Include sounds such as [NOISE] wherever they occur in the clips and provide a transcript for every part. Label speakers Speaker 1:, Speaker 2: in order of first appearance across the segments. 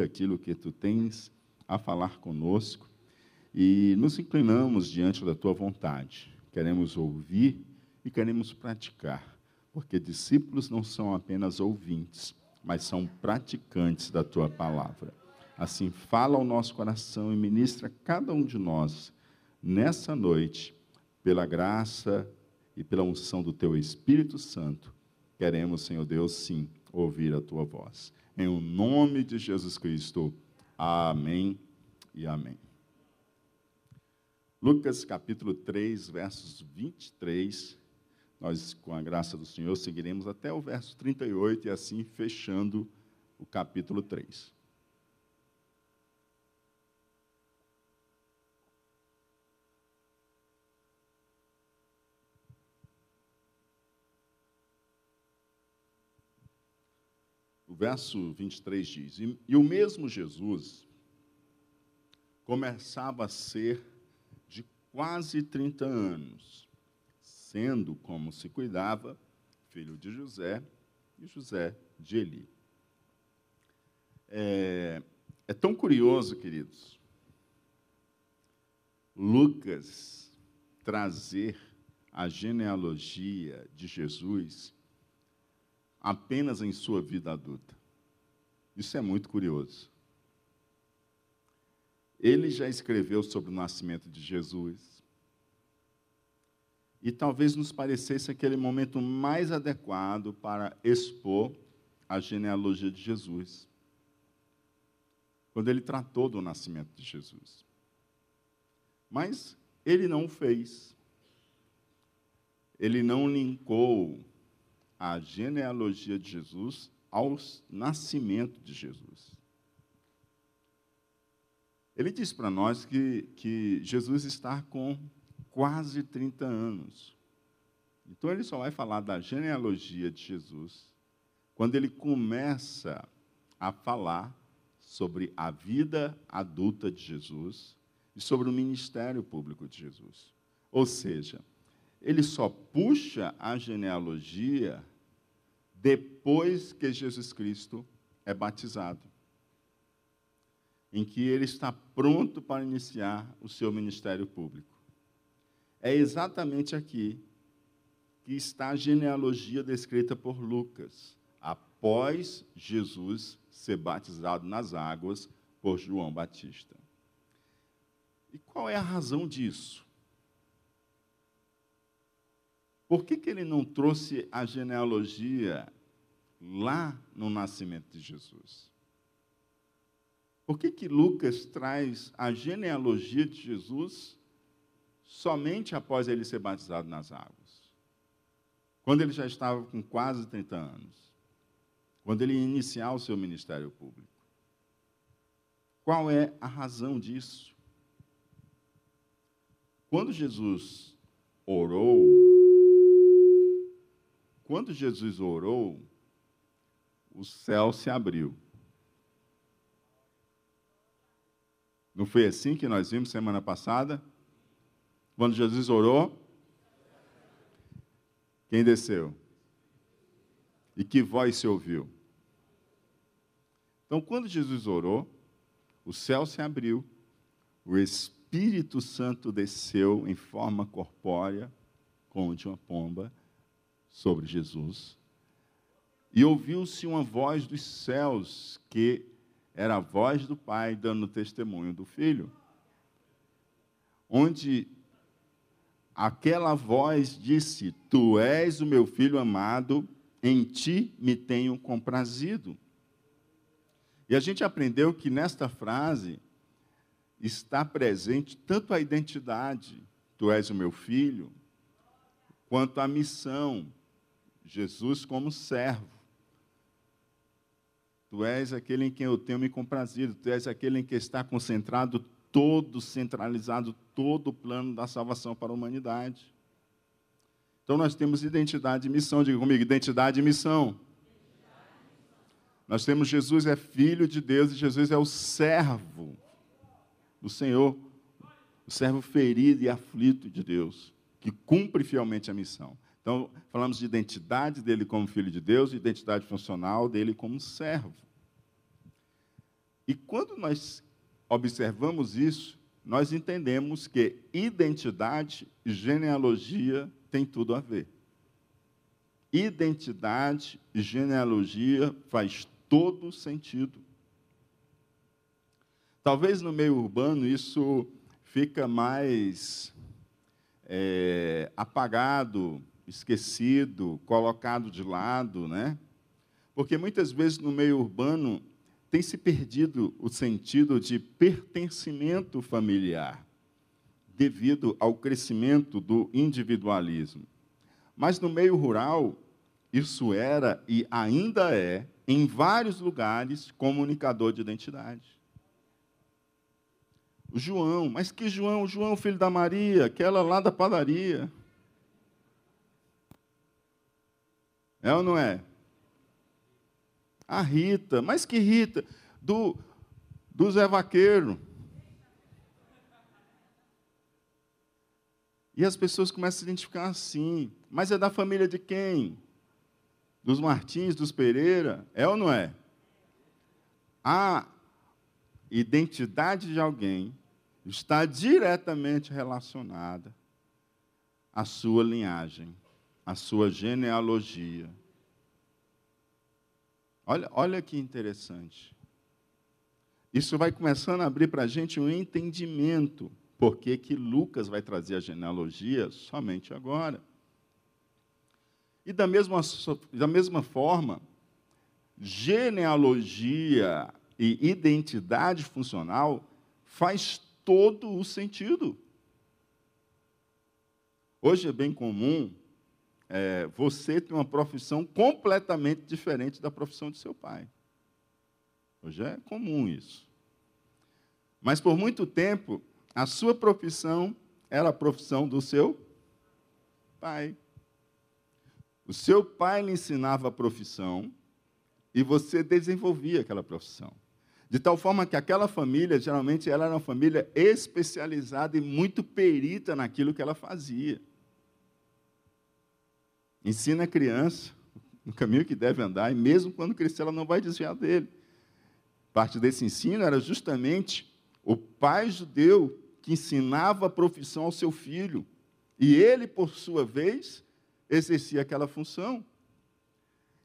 Speaker 1: ouvir aquilo que tu tens a falar conosco e nos inclinamos diante da tua vontade. Queremos ouvir e queremos praticar, porque discípulos não são apenas ouvintes, mas são praticantes da tua palavra. Assim, fala ao nosso coração e ministra cada um de nós nessa noite, pela graça e pela unção do teu Espírito Santo. Queremos, Senhor Deus, sim, ouvir a tua voz. Em o nome de Jesus Cristo. Amém e amém. Lucas capítulo 3, versos 23. Nós, com a graça do Senhor, seguiremos até o verso 38 e assim fechando o capítulo 3. Verso 23 diz: E, e o mesmo Jesus começava a ser de quase 30 anos, sendo como se cuidava filho de José e José de Eli. É, é tão curioso, queridos, Lucas trazer a genealogia de Jesus apenas em sua vida adulta. Isso é muito curioso. Ele já escreveu sobre o nascimento de Jesus. E talvez nos parecesse aquele momento mais adequado para expor a genealogia de Jesus. Quando ele tratou do nascimento de Jesus. Mas ele não o fez. Ele não linkou a genealogia de Jesus ao nascimento de Jesus. Ele diz para nós que, que Jesus está com quase 30 anos. Então ele só vai falar da genealogia de Jesus quando ele começa a falar sobre a vida adulta de Jesus e sobre o ministério público de Jesus. Ou seja, ele só puxa a genealogia depois que Jesus Cristo é batizado, em que ele está pronto para iniciar o seu ministério público. É exatamente aqui que está a genealogia descrita por Lucas, após Jesus ser batizado nas águas por João Batista. E qual é a razão disso? Por que, que ele não trouxe a genealogia lá no nascimento de Jesus? Por que, que Lucas traz a genealogia de Jesus somente após ele ser batizado nas águas? Quando ele já estava com quase 30 anos. Quando ele ia iniciar o seu ministério público. Qual é a razão disso? Quando Jesus orou quando Jesus orou, o céu se abriu. Não foi assim que nós vimos semana passada? Quando Jesus orou, quem desceu? E que voz se ouviu? Então, quando Jesus orou, o céu se abriu, o Espírito Santo desceu em forma corpórea, como de uma pomba, sobre Jesus. E ouviu-se uma voz dos céus, que era a voz do Pai dando testemunho do Filho. Onde aquela voz disse: Tu és o meu filho amado, em ti me tenho comprazido. E a gente aprendeu que nesta frase está presente tanto a identidade, tu és o meu filho, quanto a missão, Jesus como servo. Tu és aquele em quem eu tenho me comprazido, tu és aquele em que está concentrado todo, centralizado todo o plano da salvação para a humanidade. Então nós temos identidade e missão, diga comigo, identidade e missão. Nós temos Jesus é filho de Deus e Jesus é o servo do Senhor, o servo ferido e aflito de Deus, que cumpre fielmente a missão. Então, falamos de identidade dele como filho de Deus, e identidade funcional dele como servo. E quando nós observamos isso, nós entendemos que identidade e genealogia têm tudo a ver. Identidade e genealogia faz todo sentido. Talvez no meio urbano isso fica mais é, apagado, esquecido, colocado de lado, né? Porque muitas vezes no meio urbano tem se perdido o sentido de pertencimento familiar, devido ao crescimento do individualismo. Mas no meio rural, isso era e ainda é, em vários lugares, comunicador de identidade. O João, mas que João? O João, filho da Maria, aquela lá da padaria. É ou não é? A Rita, mas que Rita? Do, do Zé Vaqueiro. E as pessoas começam a se identificar assim. Mas é da família de quem? Dos Martins, dos Pereira? É ou não é? A identidade de alguém está diretamente relacionada à sua linhagem, à sua genealogia. Olha, olha que interessante. Isso vai começando a abrir para a gente um entendimento porque que Lucas vai trazer a genealogia somente agora. E da mesma, da mesma forma, genealogia e identidade funcional faz todo o sentido. Hoje é bem comum é, você ter uma profissão completamente diferente da profissão de seu pai. Hoje é comum isso. Mas por muito tempo, a sua profissão era a profissão do seu pai. O seu pai lhe ensinava a profissão e você desenvolvia aquela profissão. De tal forma que aquela família, geralmente, ela era uma família especializada e muito perita naquilo que ela fazia. Ensina a criança no caminho que deve andar, e mesmo quando crescer, ela não vai desviar dele. Parte desse ensino era justamente o pai judeu que ensinava a profissão ao seu filho, e ele, por sua vez, exercia aquela função.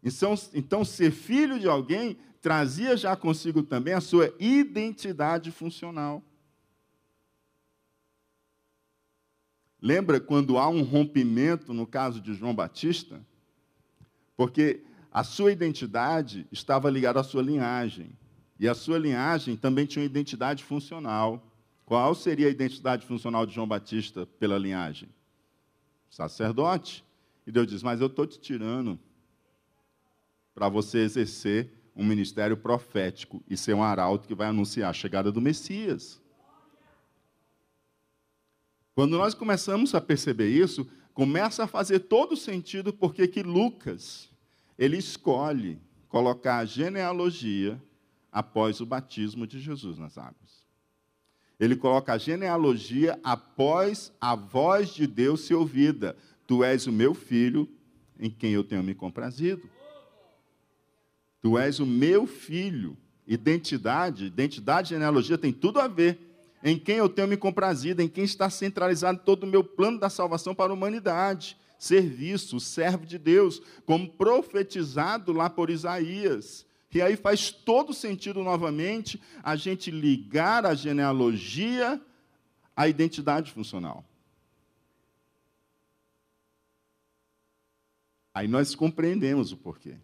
Speaker 1: Então, então, ser filho de alguém trazia já consigo também a sua identidade funcional. Lembra quando há um rompimento no caso de João Batista? Porque a sua identidade estava ligada à sua linhagem. E a sua linhagem também tinha uma identidade funcional. Qual seria a identidade funcional de João Batista pela linhagem? Sacerdote. E Deus diz: Mas eu estou te tirando para você exercer um ministério profético e ser um arauto que vai anunciar a chegada do Messias. Quando nós começamos a perceber isso, começa a fazer todo sentido porque que Lucas, ele escolhe colocar a genealogia após o batismo de Jesus nas águas. Ele coloca a genealogia após a voz de Deus ser ouvida. Tu és o meu filho, em quem eu tenho me comprazido. Tu és o meu filho. Identidade, identidade genealogia tem tudo a ver em quem eu tenho me comprazido, em quem está centralizado todo o meu plano da salvação para a humanidade. Serviço, servo de Deus, como profetizado lá por Isaías. E aí faz todo sentido novamente a gente ligar a genealogia à identidade funcional. Aí nós compreendemos o porquê.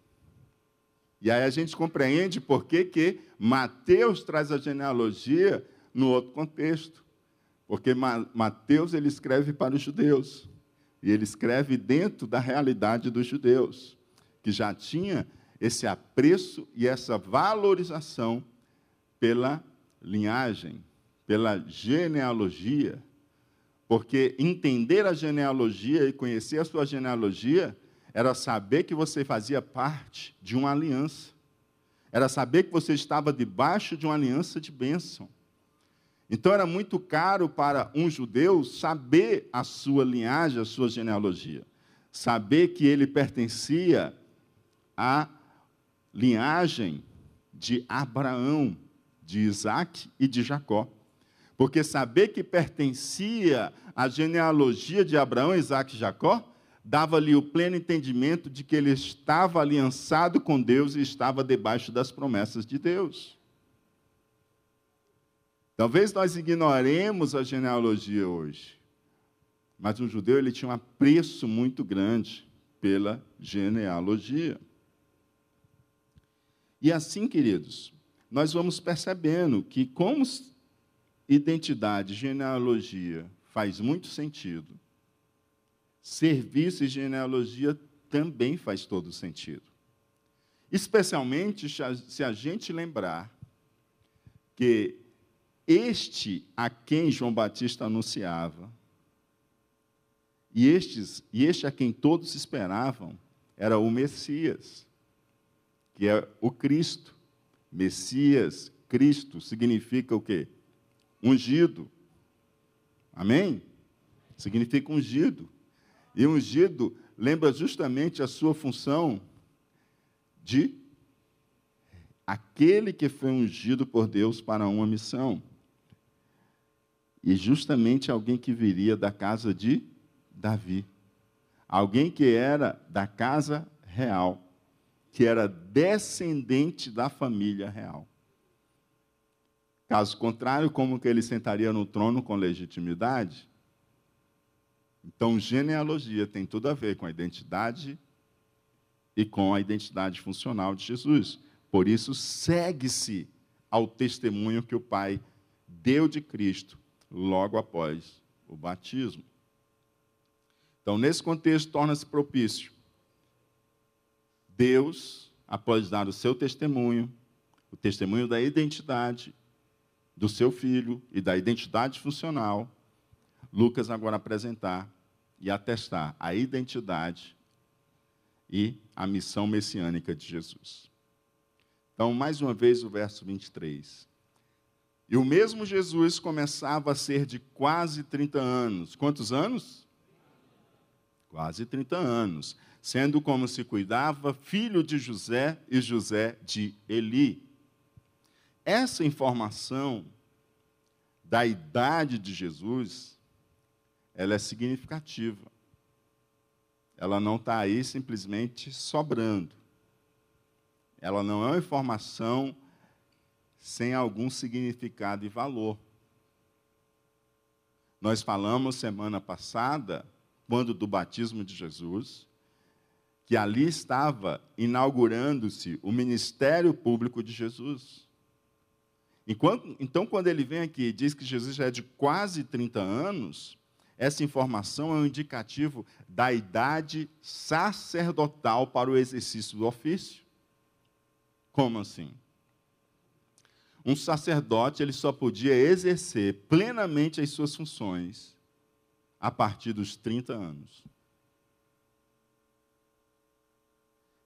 Speaker 1: E aí a gente compreende por que, Mateus traz a genealogia no outro contexto. Porque Mateus ele escreve para os judeus. E ele escreve dentro da realidade dos judeus, que já tinha esse apreço e essa valorização pela linhagem, pela genealogia. Porque entender a genealogia e conhecer a sua genealogia era saber que você fazia parte de uma aliança. Era saber que você estava debaixo de uma aliança de bênção. Então era muito caro para um judeu saber a sua linhagem, a sua genealogia. Saber que ele pertencia à linhagem de Abraão, de Isaac e de Jacó. Porque saber que pertencia à genealogia de Abraão, Isaac e Jacó, dava-lhe o pleno entendimento de que ele estava aliançado com Deus e estava debaixo das promessas de Deus. Talvez nós ignoremos a genealogia hoje, mas um judeu ele tinha um apreço muito grande pela genealogia. E assim, queridos, nós vamos percebendo que como identidade, genealogia faz muito sentido, serviço e genealogia também faz todo sentido. Especialmente se a gente lembrar que este a quem João Batista anunciava, e, estes, e este a quem todos esperavam, era o Messias, que é o Cristo. Messias, Cristo, significa o quê? Ungido. Amém? Significa ungido. E ungido lembra justamente a sua função de aquele que foi ungido por Deus para uma missão. E justamente alguém que viria da casa de Davi. Alguém que era da casa real, que era descendente da família real. Caso contrário, como que ele sentaria no trono com legitimidade? Então, genealogia tem tudo a ver com a identidade e com a identidade funcional de Jesus. Por isso, segue-se ao testemunho que o Pai deu de Cristo logo após o batismo. Então, nesse contexto, torna-se propício Deus, após dar o seu testemunho, o testemunho da identidade do seu filho e da identidade funcional, Lucas agora apresentar e atestar a identidade e a missão messiânica de Jesus. Então, mais uma vez, o verso 23. E o mesmo Jesus começava a ser de quase 30 anos. Quantos anos? Quase 30 anos. Sendo como se cuidava, filho de José e José de Eli. Essa informação da idade de Jesus, ela é significativa. Ela não está aí simplesmente sobrando. Ela não é uma informação sem algum significado e valor. Nós falamos semana passada, quando do batismo de Jesus, que ali estava inaugurando-se o ministério público de Jesus. Enquanto, então, quando ele vem aqui e diz que Jesus já é de quase 30 anos, essa informação é um indicativo da idade sacerdotal para o exercício do ofício. Como assim? Um sacerdote ele só podia exercer plenamente as suas funções a partir dos 30 anos.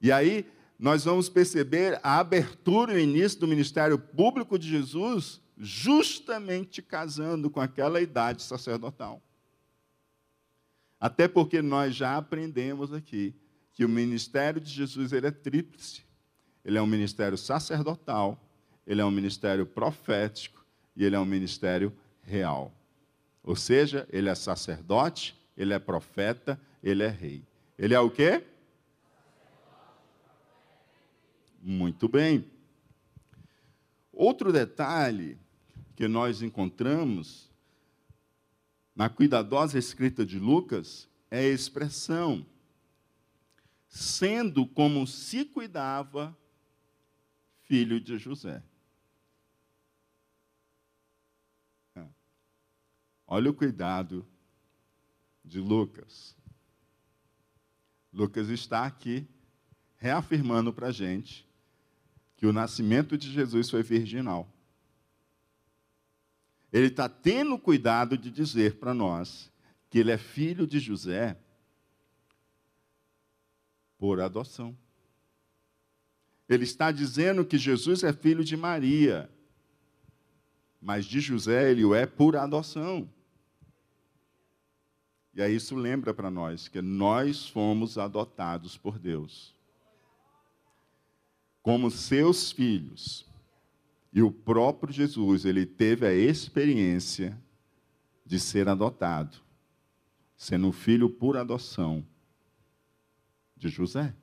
Speaker 1: E aí nós vamos perceber a abertura e o início do ministério público de Jesus justamente casando com aquela idade sacerdotal. Até porque nós já aprendemos aqui que o ministério de Jesus ele é tríplice. Ele é um ministério sacerdotal, ele é um ministério profético e ele é um ministério real. Ou seja, ele é sacerdote, ele é profeta, ele é rei. Ele é o quê? Muito bem. Outro detalhe que nós encontramos na cuidadosa escrita de Lucas é a expressão sendo como se cuidava filho de José. Olha o cuidado de Lucas. Lucas está aqui reafirmando para a gente que o nascimento de Jesus foi virginal. Ele está tendo cuidado de dizer para nós que ele é filho de José por adoção. Ele está dizendo que Jesus é filho de Maria, mas de José ele o é por adoção. E aí isso lembra para nós que nós fomos adotados por Deus como seus filhos. E o próprio Jesus, ele teve a experiência de ser adotado, sendo filho por adoção de José.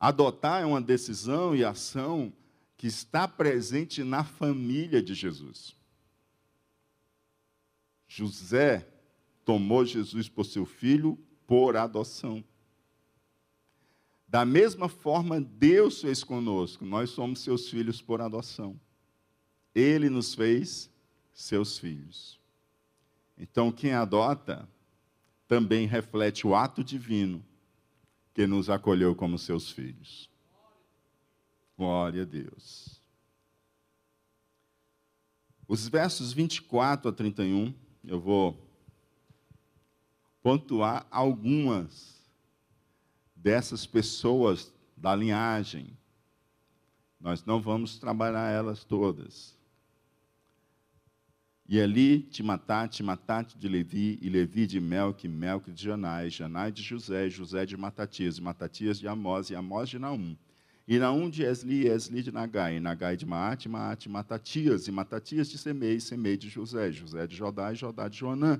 Speaker 1: Adotar é uma decisão e ação que está presente na família de Jesus. José tomou Jesus por seu filho por adoção. Da mesma forma, Deus fez conosco, nós somos seus filhos por adoção. Ele nos fez seus filhos. Então, quem adota também reflete o ato divino que nos acolheu como seus filhos. Glória a Deus. Os versos 24 a 31, eu vou pontuar algumas dessas pessoas da linhagem. Nós não vamos trabalhar elas todas. E ali, Timatate de Levi, e Levi de Melque, Melque de Janai, Janai de José, José de Matatias, Matatias de Amós, e Amós de Naum. E Naum de Esli, Esli de Nagai, Nagai de Maate, Maate, Matatias, e Matatias de Semei, Semei de José, José de Jodá, e Jodá de Joanã.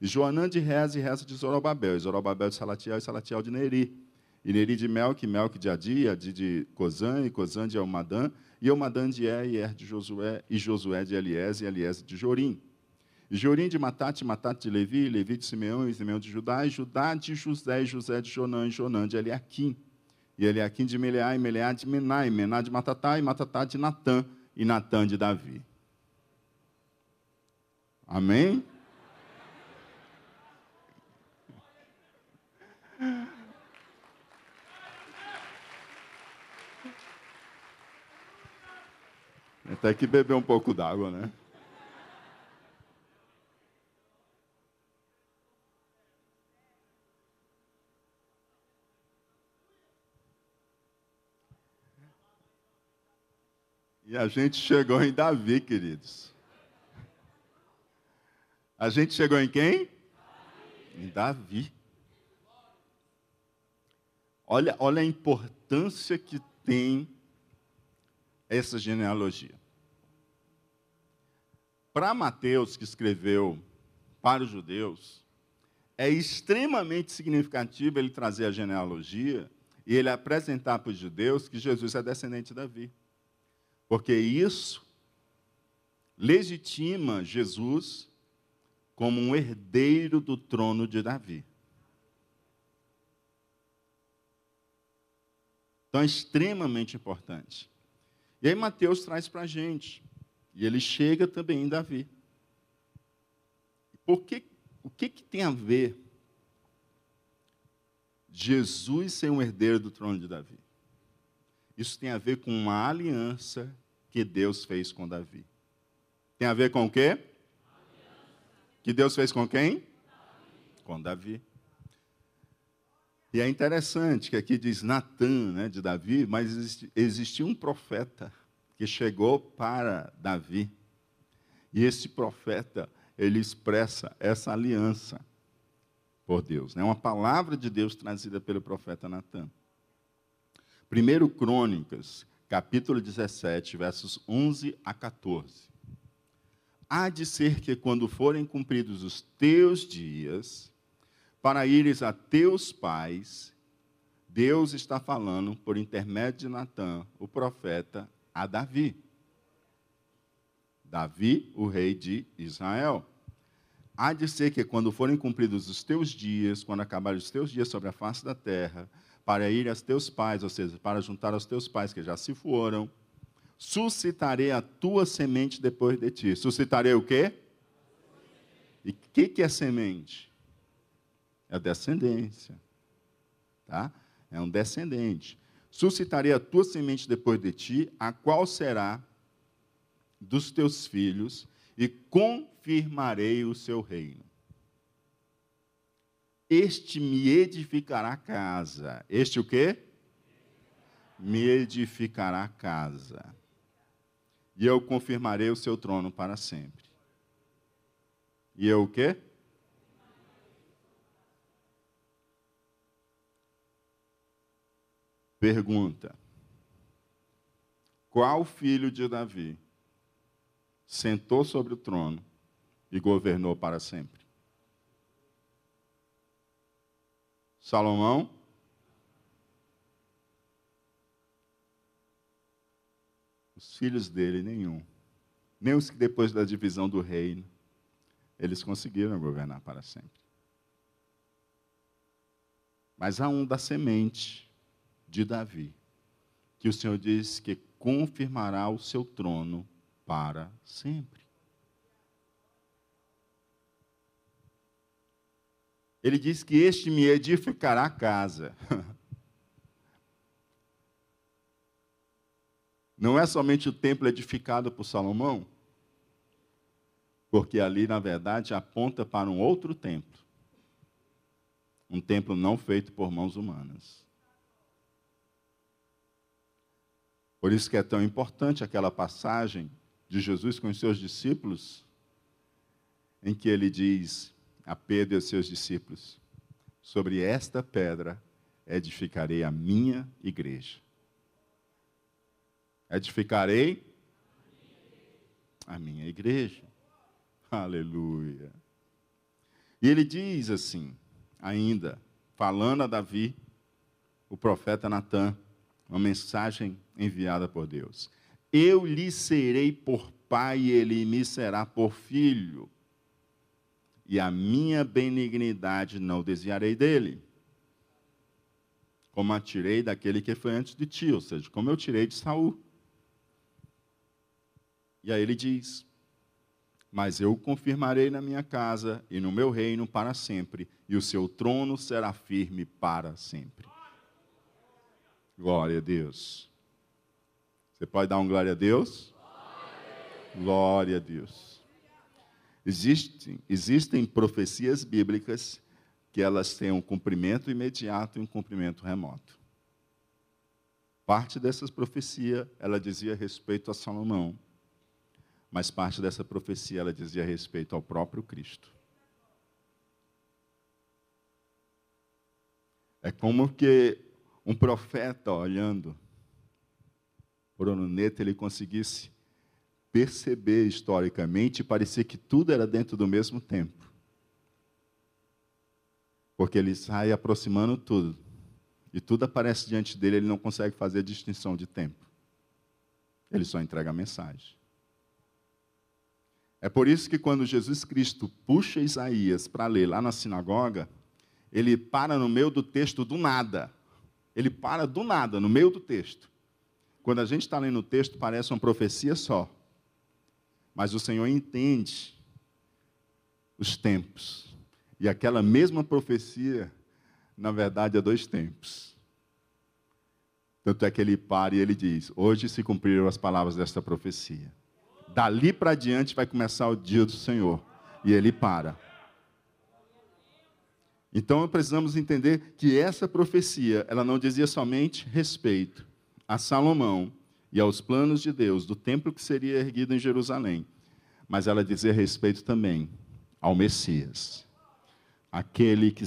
Speaker 1: E Joanã de Reza, e Reza de Zorobabel, e Zorobabel de Salatiel, e Salatiel de Neri. E Neri de Melque, Melque de Adi, Adi de Cozã, e Cozã de Almadã, e Eumadã de Er, e Er de Josué, e Josué de Eliés, e Eliés de Jorim. E Jorim de Matate, Matate de Levi, Levi de Simeão, e Simeão de Judá, e Judá de José, e José de Jonã, e Jonã de Eliaquim. E Eliaquim de Meleá, e Meleá de Mená, e Mená de Matatá, e Matatá de Natã, e Natã de Davi. Amém? [LAUGHS] Até que beber um pouco d'água, né? E a gente chegou em Davi, queridos. A gente chegou em quem? Em Davi. Olha, olha a importância que tem essa genealogia. Para Mateus, que escreveu para os judeus, é extremamente significativo ele trazer a genealogia e ele apresentar para os judeus que Jesus é descendente de Davi. Porque isso legitima Jesus como um herdeiro do trono de Davi. Então é extremamente importante. E aí Mateus traz para a gente. E ele chega também em Davi. Por que, o que, que tem a ver Jesus ser um herdeiro do trono de Davi? Isso tem a ver com uma aliança que Deus fez com Davi. Tem a ver com o quê? Que Deus fez com quem? Com Davi. E é interessante que aqui diz Natan, né, de Davi, mas existia um profeta que chegou para Davi. E esse profeta, ele expressa essa aliança por Deus. É né? uma palavra de Deus trazida pelo profeta Natan. 1 Crônicas, capítulo 17, versos 11 a 14. Há de ser que, quando forem cumpridos os teus dias, para ires a teus pais, Deus está falando, por intermédio de Natã, o profeta, a Davi. Davi, o rei de Israel. Há de ser que, quando forem cumpridos os teus dias, quando acabarem os teus dias sobre a face da terra, para ir aos teus pais, ou seja, para juntar aos teus pais que já se foram, suscitarei a tua semente depois de ti. Suscitarei o quê? E o que, que é semente? É descendência. Tá? É um descendente. Suscitarei a tua semente depois de ti, a qual será dos teus filhos, e confirmarei o seu reino este me edificará casa. Este o quê? Me edificará casa. E eu confirmarei o seu trono para sempre. E eu o quê? Pergunta. qual filho de Davi sentou sobre o trono e governou para sempre? Salomão? Os filhos dele, nenhum. Nem os que depois da divisão do reino, eles conseguiram governar para sempre. Mas há um da semente de Davi, que o Senhor diz que confirmará o seu trono para sempre. Ele diz que este me edificará a casa. [LAUGHS] Não é somente o templo edificado por Salomão, porque ali, na verdade, aponta para um outro templo. Um templo não feito por mãos humanas. Por isso que é tão importante aquela passagem de Jesus com os seus discípulos, em que ele diz: a Pedro e aos seus discípulos: Sobre esta pedra edificarei a minha igreja. Edificarei a minha igreja. Aleluia. E ele diz assim, ainda, falando a Davi, o profeta Natan, uma mensagem enviada por Deus: Eu lhe serei por pai e ele me será por filho e a minha benignidade não desviarei dele. Como a tirei daquele que foi antes de ti, ou seja, como eu tirei de Saul. E aí ele diz: Mas eu o confirmarei na minha casa e no meu reino para sempre, e o seu trono será firme para sempre. Glória a Deus. Você pode dar um glória a Deus? Glória a Deus. Existem, existem profecias bíblicas que elas têm um cumprimento imediato e um cumprimento remoto. Parte dessas profecias, ela dizia respeito a Salomão, mas parte dessa profecia, ela dizia respeito ao próprio Cristo. É como que um profeta olhando por neto, ele conseguisse perceber historicamente parecer que tudo era dentro do mesmo tempo. Porque ele sai aproximando tudo. E tudo aparece diante dele, ele não consegue fazer distinção de tempo. Ele só entrega a mensagem. É por isso que quando Jesus Cristo puxa Isaías para ler lá na sinagoga, ele para no meio do texto do nada. Ele para do nada, no meio do texto. Quando a gente está lendo o texto, parece uma profecia só. Mas o Senhor entende os tempos. E aquela mesma profecia, na verdade, é dois tempos. Tanto é que ele para e ele diz: Hoje se cumpriram as palavras desta profecia. Dali para diante vai começar o dia do Senhor. E ele para. Então precisamos entender que essa profecia, ela não dizia somente respeito a Salomão, e aos planos de Deus do templo que seria erguido em Jerusalém, mas ela dizia respeito também ao Messias, aquele que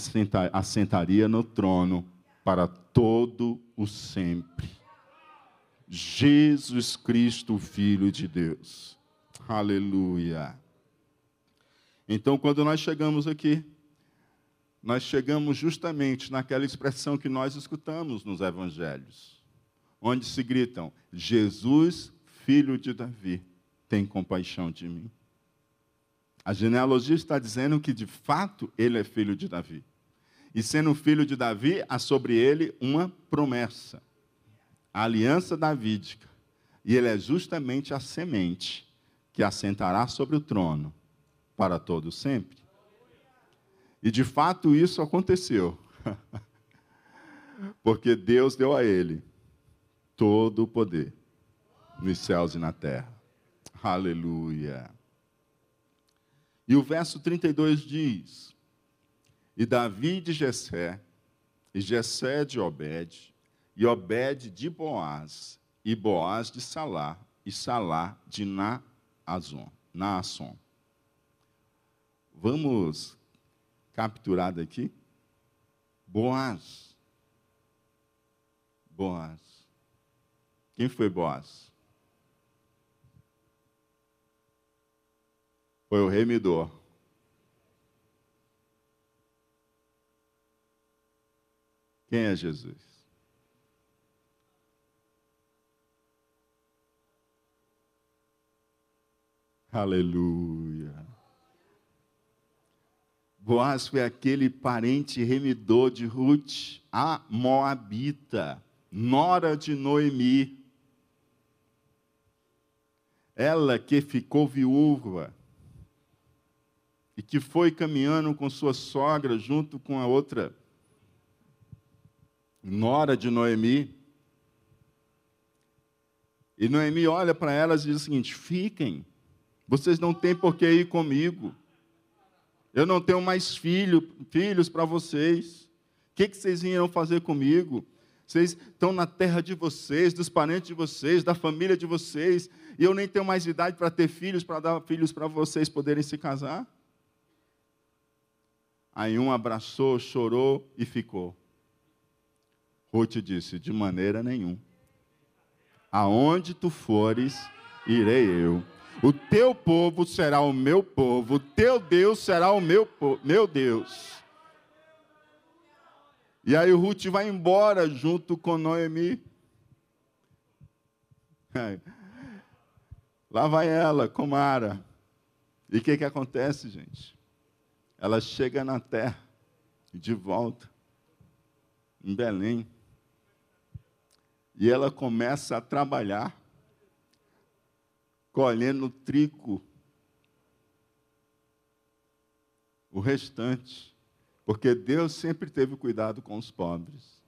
Speaker 1: assentaria no trono para todo o sempre. Jesus Cristo, Filho de Deus. Aleluia. Então, quando nós chegamos aqui, nós chegamos justamente naquela expressão que nós escutamos nos evangelhos onde se gritam: Jesus, filho de Davi, tem compaixão de mim. A genealogia está dizendo que, de fato, ele é filho de Davi. E sendo filho de Davi, há sobre ele uma promessa, a aliança davídica. E ele é justamente a semente que assentará sobre o trono para todo sempre. E de fato isso aconteceu. [LAUGHS] Porque Deus deu a ele todo o poder nos céus e na terra. Aleluia. E o verso 32 diz: E Davi de Jessé, e Jessé de Obed, e Obed de Boaz, e Boaz de Salá, e Salá de Naazon, Naasson. Vamos capturar daqui? Boaz. Boaz. Quem foi Boaz? Foi o remidor. Quem é Jesus? Aleluia. Boaz foi aquele parente remidor de Ruth, a Moabita, nora de Noemi. Ela que ficou viúva e que foi caminhando com sua sogra junto com a outra nora de Noemi. E Noemi olha para elas e diz o seguinte: fiquem, vocês não têm por que ir comigo. Eu não tenho mais filho, filhos para vocês. O que, que vocês iam fazer comigo? Vocês estão na terra de vocês, dos parentes de vocês, da família de vocês, e eu nem tenho mais idade para ter filhos, para dar filhos para vocês poderem se casar. Aí um abraçou, chorou e ficou. Ruth disse: De maneira nenhuma. Aonde tu fores, irei eu. O teu povo será o meu povo, o teu Deus será o meu, meu Deus. E aí Ruth vai embora junto com Noemi. Lá vai ela, com Mara. E o que, que acontece, gente? Ela chega na terra, de volta, em Belém. E ela começa a trabalhar, colhendo trigo. O restante. Porque Deus sempre teve cuidado com os pobres.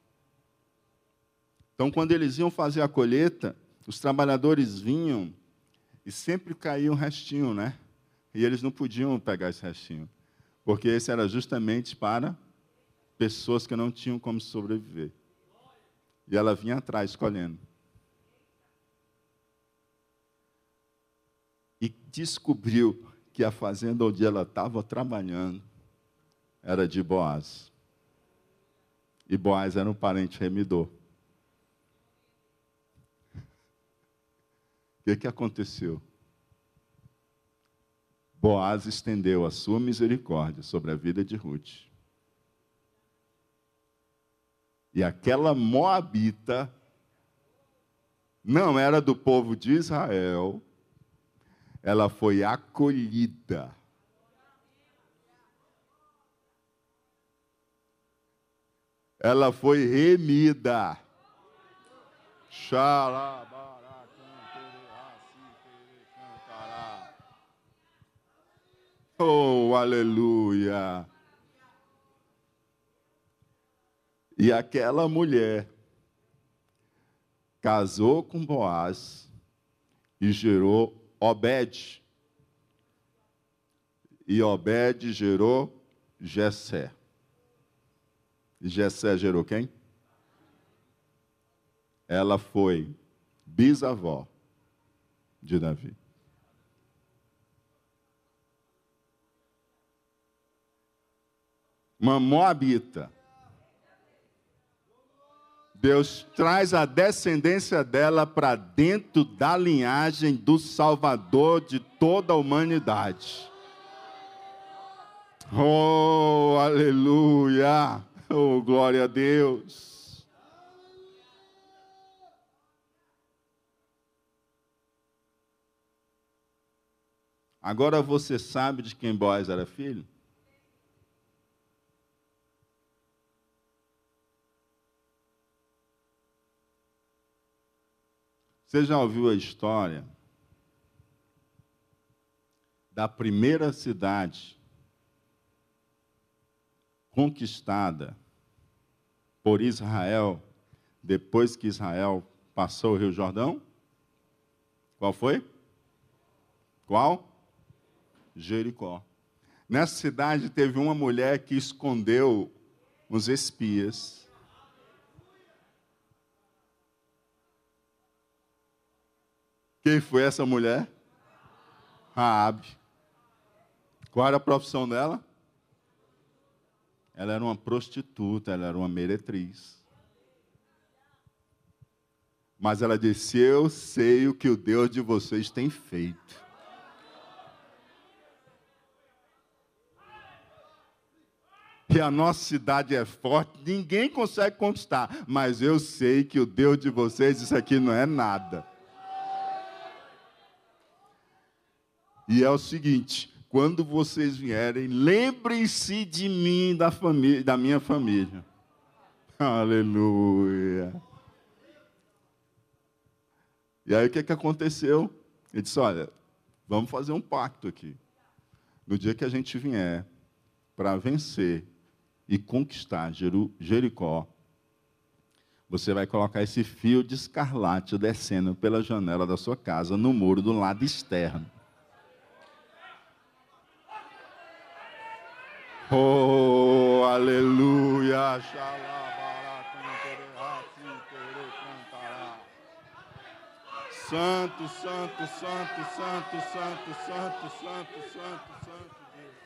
Speaker 1: Então, quando eles iam fazer a colheita, os trabalhadores vinham e sempre caía um restinho, né? E eles não podiam pegar esse restinho, porque esse era justamente para pessoas que não tinham como sobreviver. E ela vinha atrás colhendo. E descobriu que a fazenda onde ela estava trabalhando era de Boaz. E Boaz era um parente remidor. O que, que aconteceu? Boaz estendeu a sua misericórdia sobre a vida de Ruth. E aquela moabita não era do povo de Israel, ela foi acolhida. Ela foi remida. Oh, aleluia. E aquela mulher casou com Boaz e gerou Obed. E Obed gerou Jessé. Jessé gerou quem? Ela foi bisavó de Davi. Uma moabita Deus traz a descendência dela para dentro da linhagem do Salvador de toda a humanidade. Oh, aleluia! Oh, glória a Deus! Agora você sabe de quem Boaz era filho? Você já ouviu a história da primeira cidade conquistada por Israel depois que Israel passou o Rio Jordão? Qual foi? Qual? Jericó. Nessa cidade teve uma mulher que escondeu os espias Quem foi essa mulher? Raabe. Qual era a profissão dela? Ela era uma prostituta, ela era uma meretriz. Mas ela disse: Eu sei o que o Deus de vocês tem feito. E a nossa cidade é forte, ninguém consegue conquistar. Mas eu sei que o Deus de vocês, isso aqui não é nada. E é o seguinte: quando vocês vierem, lembrem-se de mim, da, família, da minha família. [LAUGHS] Aleluia. E aí o que, que aconteceu? Ele disse: Olha, vamos fazer um pacto aqui. No dia que a gente vier para vencer e conquistar Jericó, você vai colocar esse fio de escarlate descendo pela janela da sua casa, no muro do lado externo. Oh, aleluia! Santo, santo, santo, santo, santo, santo, santo, santo, santo Deus.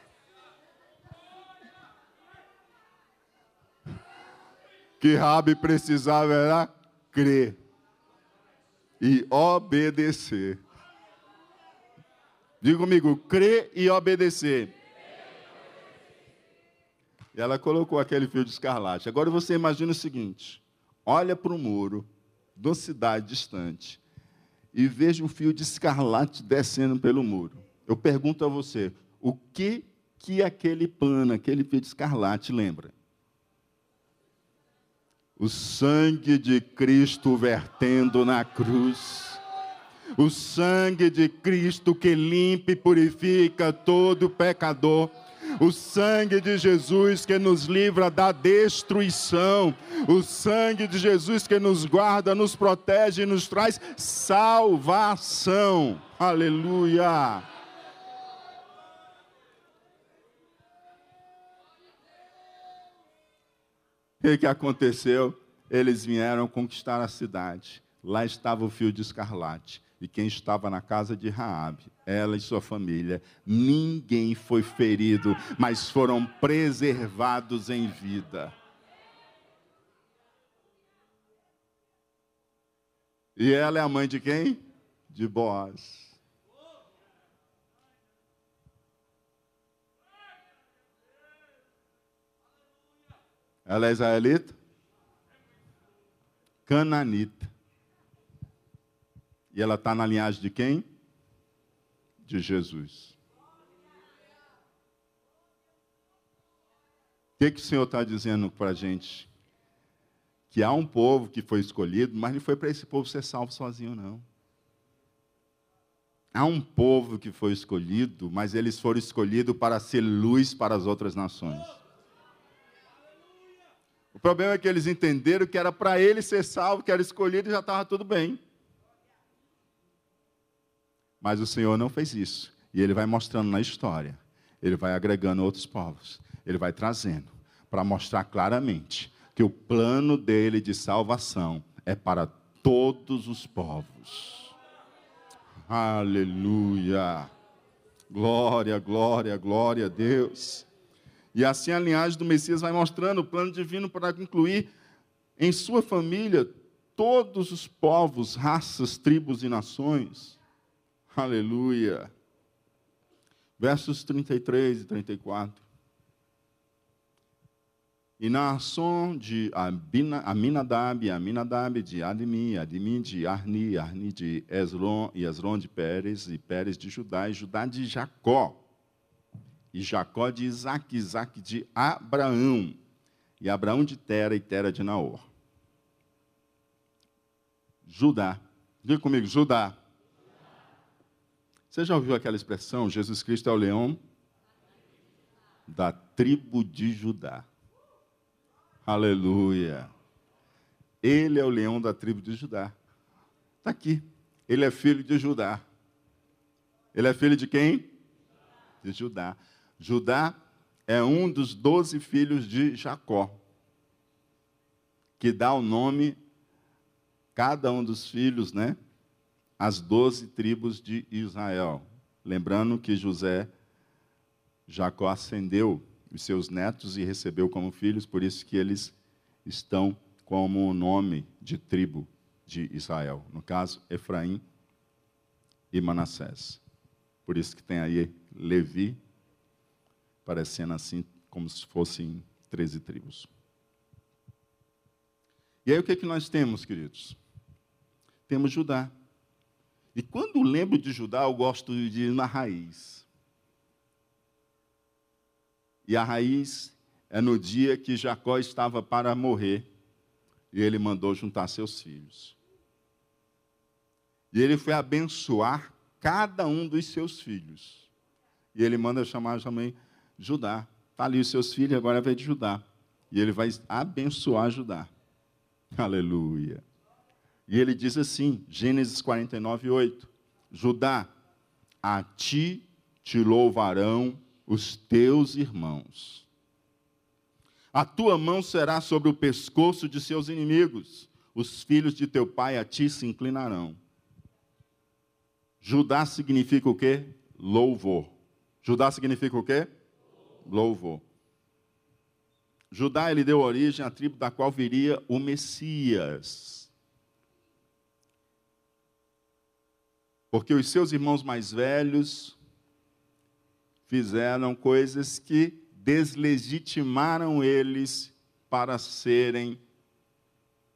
Speaker 1: Que Rabi precisava era crer e obedecer. Diga comigo, crer e obedecer. E ela colocou aquele fio de escarlate. Agora você imagina o seguinte: olha para o muro de uma cidade distante e veja um fio de escarlate descendo pelo muro. Eu pergunto a você: o que que aquele pano, aquele fio de escarlate lembra? O sangue de Cristo vertendo na cruz. O sangue de Cristo que limpa e purifica todo pecador o sangue de Jesus que nos livra da destruição, o sangue de Jesus que nos guarda, nos protege e nos traz salvação. Aleluia. O que aconteceu? Eles vieram conquistar a cidade. Lá estava o fio de escarlate e quem estava na casa de Raabe, ela e sua família, ninguém foi ferido, mas foram preservados em vida. E ela é a mãe de quem? De Boaz. Ela é israelita? Cananita. E ela está na linhagem de quem? De Jesus. O que, que o Senhor está dizendo para a gente? Que há um povo que foi escolhido, mas não foi para esse povo ser salvo sozinho, não. Há um povo que foi escolhido, mas eles foram escolhidos para ser luz para as outras nações. O problema é que eles entenderam que era para ele ser salvo, que era escolhido e já estava tudo bem. Mas o Senhor não fez isso. E ele vai mostrando na história. Ele vai agregando outros povos. Ele vai trazendo para mostrar claramente que o plano dele de salvação é para todos os povos. Aleluia. Glória, glória, glória a Deus. E assim a linhagem do Messias vai mostrando o plano divino para incluir em sua família todos os povos, raças, tribos e nações. Aleluia. Versos 33 e 34. E na ação de Aminadab, Aminadab de Admi, Admi de Arni, Arni de Esron, e Esron de Pérez, e Pérez de Judá, e Judá de Jacó, e Jacó de Isaac, Isaac de Abraão, e Abraão de Tera, e Tera de Naor. Judá, diga comigo, Judá. Você já ouviu aquela expressão? Jesus Cristo é o leão da tribo de Judá. Aleluia. Ele é o leão da tribo de Judá. Está aqui. Ele é filho de Judá. Ele é filho de quem? De Judá. Judá é um dos doze filhos de Jacó, que dá o nome, cada um dos filhos, né? As doze tribos de Israel. Lembrando que José, Jacó ascendeu os seus netos e recebeu como filhos, por isso que eles estão como o nome de tribo de Israel. No caso, Efraim e Manassés. Por isso que tem aí Levi, parecendo assim como se fossem 13 tribos. E aí o que, é que nós temos, queridos? Temos Judá. E quando lembro de Judá, eu gosto de ir na raiz. E a raiz é no dia que Jacó estava para morrer e ele mandou juntar seus filhos. E ele foi abençoar cada um dos seus filhos. E ele manda chamar também Judá. Está ali os seus filhos, agora vem de Judá. E ele vai abençoar Judá. Aleluia. E ele diz assim, Gênesis 49, 8: Judá, a ti te louvarão os teus irmãos. A tua mão será sobre o pescoço de seus inimigos. Os filhos de teu pai a ti se inclinarão. Judá significa o quê? Louvor. Judá significa o quê? Louvor. Judá ele deu origem à tribo da qual viria o Messias. Porque os seus irmãos mais velhos fizeram coisas que deslegitimaram eles para serem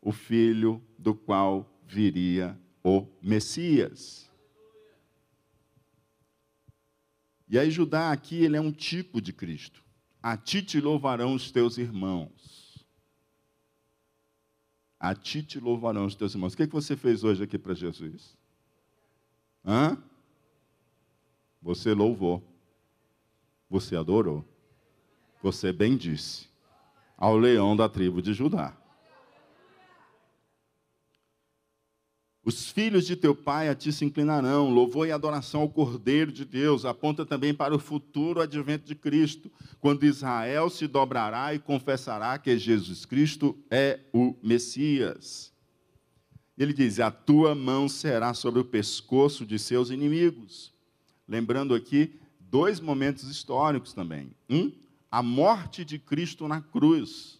Speaker 1: o filho do qual viria o Messias. E aí Judá aqui, ele é um tipo de Cristo. A ti te louvarão os teus irmãos. A ti te louvarão os teus irmãos. O que, é que você fez hoje aqui para Jesus? Hã? Você louvou. Você adorou. Você bem disse ao leão da tribo de Judá. Os filhos de teu pai a ti se inclinarão, louvor e adoração ao Cordeiro de Deus, aponta também para o futuro advento de Cristo, quando Israel se dobrará e confessará que Jesus Cristo é o Messias. Ele diz: A tua mão será sobre o pescoço de seus inimigos. Lembrando aqui dois momentos históricos também. Um, a morte de Cristo na cruz.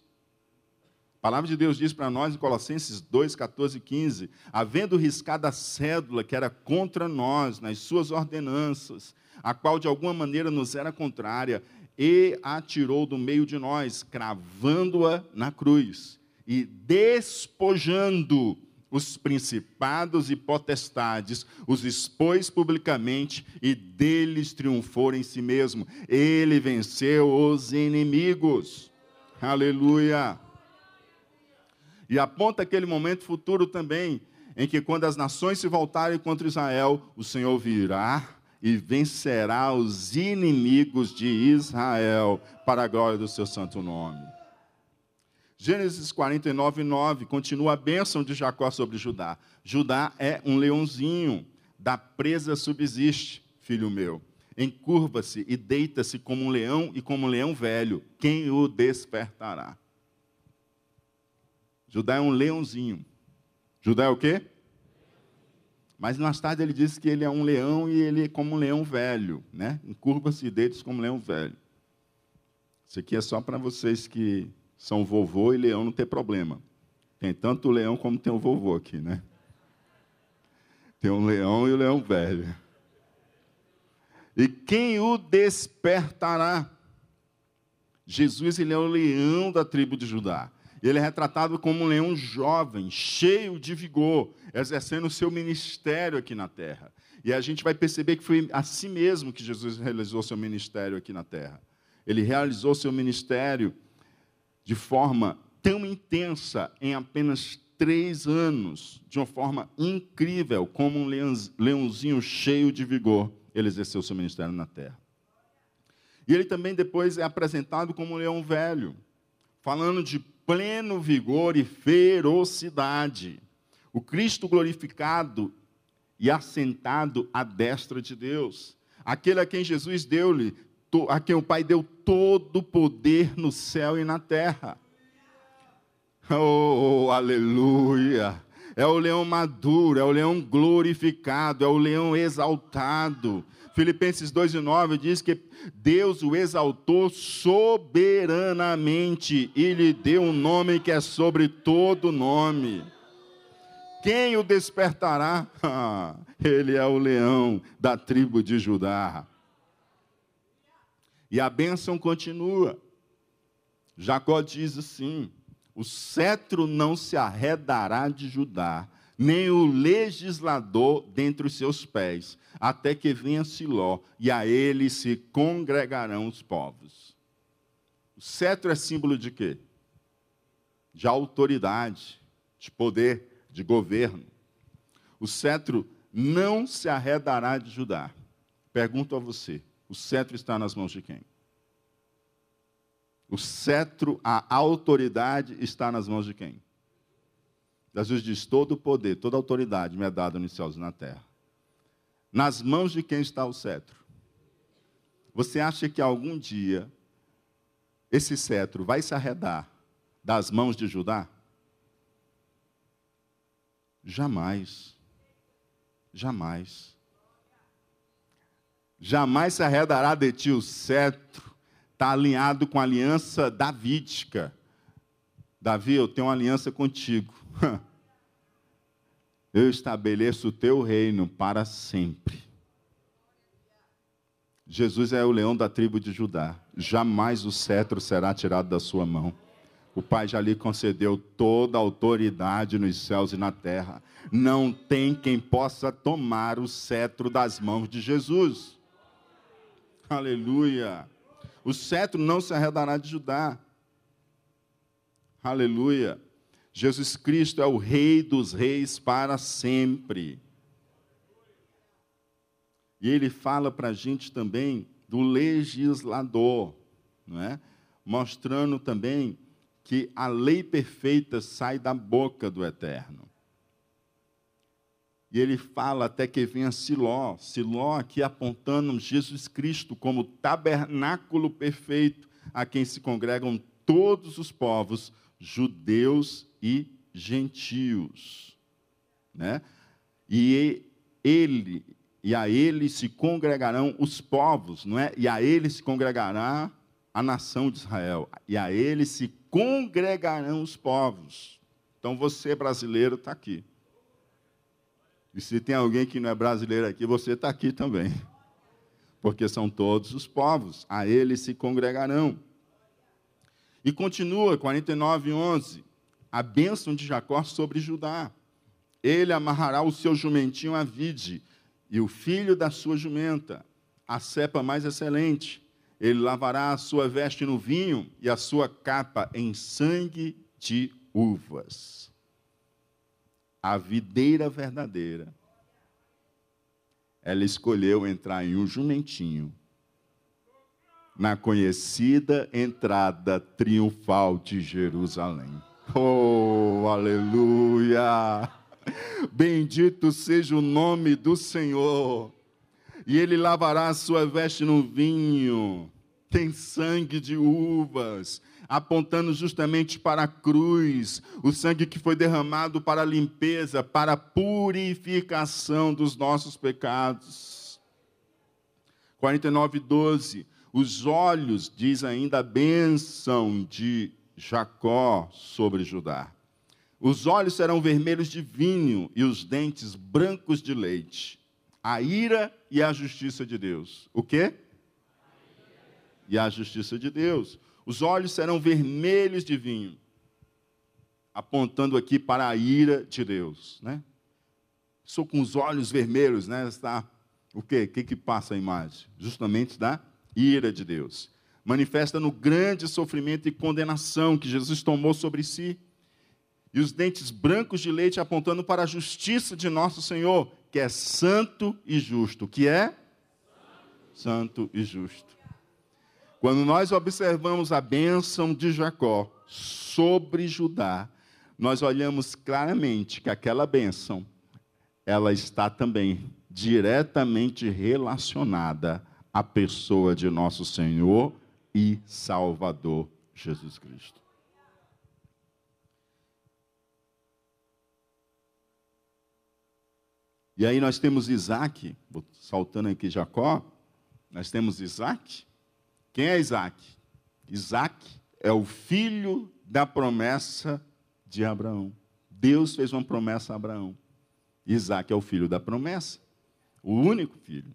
Speaker 1: A palavra de Deus diz para nós em Colossenses 2, 14 e 15: havendo riscado a cédula que era contra nós nas suas ordenanças, a qual de alguma maneira nos era contrária, e a tirou do meio de nós, cravando-a na cruz e despojando os principados e potestades, os expôs publicamente e deles triunfou em si mesmo. Ele venceu os inimigos. Aleluia e aponta aquele momento futuro também, em que quando as nações se voltarem contra Israel, o Senhor virá e vencerá os inimigos de Israel para a glória do seu santo nome. Gênesis 49, 9, continua a bênção de Jacó sobre Judá. Judá é um leãozinho, da presa subsiste, filho meu. Encurva-se e deita-se como um leão e como um leão velho. Quem o despertará? Judá é um leãozinho. Judá é o quê? Mas mais tarde ele diz que ele é um leão e ele é como um leão velho, né? Encurva-se dedos como um leão velho. Isso aqui é só para vocês que são vovô e leão não ter problema. Tem tanto o leão como tem o vovô aqui, né? Tem um leão e o leão velho. E quem o despertará? Jesus, ele é o leão da tribo de Judá. Ele é retratado como um leão jovem, cheio de vigor, exercendo o seu ministério aqui na terra. E a gente vai perceber que foi assim mesmo que Jesus realizou seu ministério aqui na terra. Ele realizou seu ministério de forma tão intensa em apenas três anos, de uma forma incrível, como um leãozinho cheio de vigor, ele exerceu seu ministério na terra. E ele também depois é apresentado como um leão velho, falando de pleno vigor e ferocidade. O Cristo glorificado e assentado à destra de Deus. Aquele a quem Jesus deu-lhe, a quem o Pai deu todo o poder no céu e na terra. Oh, aleluia! É o leão maduro, é o leão glorificado, é o leão exaltado. Filipenses 2 e 9 diz que Deus o exaltou soberanamente e lhe deu um nome que é sobre todo nome. Quem o despertará? [LAUGHS] Ele é o leão da tribo de Judá. E a bênção continua. Jacó diz assim: o cetro não se arredará de Judá, nem o legislador dentre os seus pés, até que venha Siló, e a ele se congregarão os povos. O cetro é símbolo de quê? De autoridade, de poder, de governo. O cetro não se arredará de Judá. Pergunto a você: o cetro está nas mãos de quem? O cetro, a autoridade está nas mãos de quem? Jesus diz: todo o poder, toda a autoridade me é dada nos céus e na terra. Nas mãos de quem está o cetro? Você acha que algum dia esse cetro vai se arredar das mãos de Judá? Jamais. Jamais. Jamais se arredará de ti o cetro está alinhado com a aliança davídica. Davi, eu tenho uma aliança contigo. [LAUGHS] Eu estabeleço o teu reino para sempre. Jesus é o leão da tribo de Judá. Jamais o cetro será tirado da sua mão. O Pai já lhe concedeu toda a autoridade nos céus e na terra. Não tem quem possa tomar o cetro das mãos de Jesus. Aleluia. O cetro não se arredará de Judá. Aleluia. Jesus Cristo é o Rei dos Reis para sempre. E ele fala para a gente também do legislador, não é? mostrando também que a lei perfeita sai da boca do Eterno. E ele fala até que venha Siló. Siló aqui apontando Jesus Cristo como tabernáculo perfeito, a quem se congregam todos os povos, judeus e gentios. Né? E ele, e a ele se congregarão os povos, não é? E a ele se congregará a nação de Israel. E a ele se congregarão os povos. Então você brasileiro está aqui. E se tem alguém que não é brasileiro aqui, você está aqui também. Porque são todos os povos, a eles se congregarão. E continua, 49, 11. A bênção de Jacó sobre Judá. Ele amarrará o seu jumentinho à vide, e o filho da sua jumenta, a cepa mais excelente. Ele lavará a sua veste no vinho e a sua capa em sangue de uvas a videira verdadeira, ela escolheu entrar em um jumentinho, na conhecida entrada triunfal de Jerusalém. Oh, aleluia! Bendito seja o nome do Senhor. E ele lavará a sua veste no vinho, tem sangue de uvas, apontando justamente para a cruz, o sangue que foi derramado para a limpeza, para a purificação dos nossos pecados. 49, 12. Os olhos, diz ainda a bênção de Jacó sobre Judá. Os olhos serão vermelhos de vinho e os dentes brancos de leite. A ira e a justiça de Deus. O quê? E a justiça de Deus. Os olhos serão vermelhos de vinho, apontando aqui para a ira de Deus, né? Sou com os olhos vermelhos, né? Está o quê? O que que passa a imagem? Justamente da ira de Deus. Manifesta no grande sofrimento e condenação que Jesus tomou sobre si. E os dentes brancos de leite apontando para a justiça de nosso Senhor, que é santo e justo. Que é santo e justo. Quando nós observamos a bênção de Jacó sobre Judá, nós olhamos claramente que aquela bênção ela está também diretamente relacionada à pessoa de nosso Senhor e Salvador Jesus Cristo. E aí nós temos Isaac, saltando aqui Jacó, nós temos Isaac, quem é Isaac? Isaac é o filho da promessa de Abraão. Deus fez uma promessa a Abraão. Isaac é o filho da promessa, o único filho.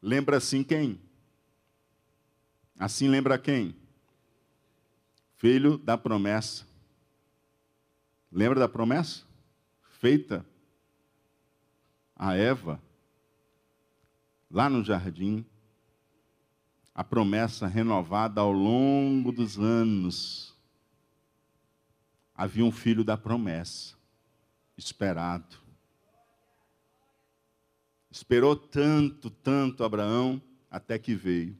Speaker 1: Lembra assim quem? Assim lembra quem? filho da promessa. Lembra da promessa? Feita a Eva, lá no jardim, a promessa renovada ao longo dos anos. Havia um filho da promessa, esperado. Esperou tanto, tanto Abraão, até que veio.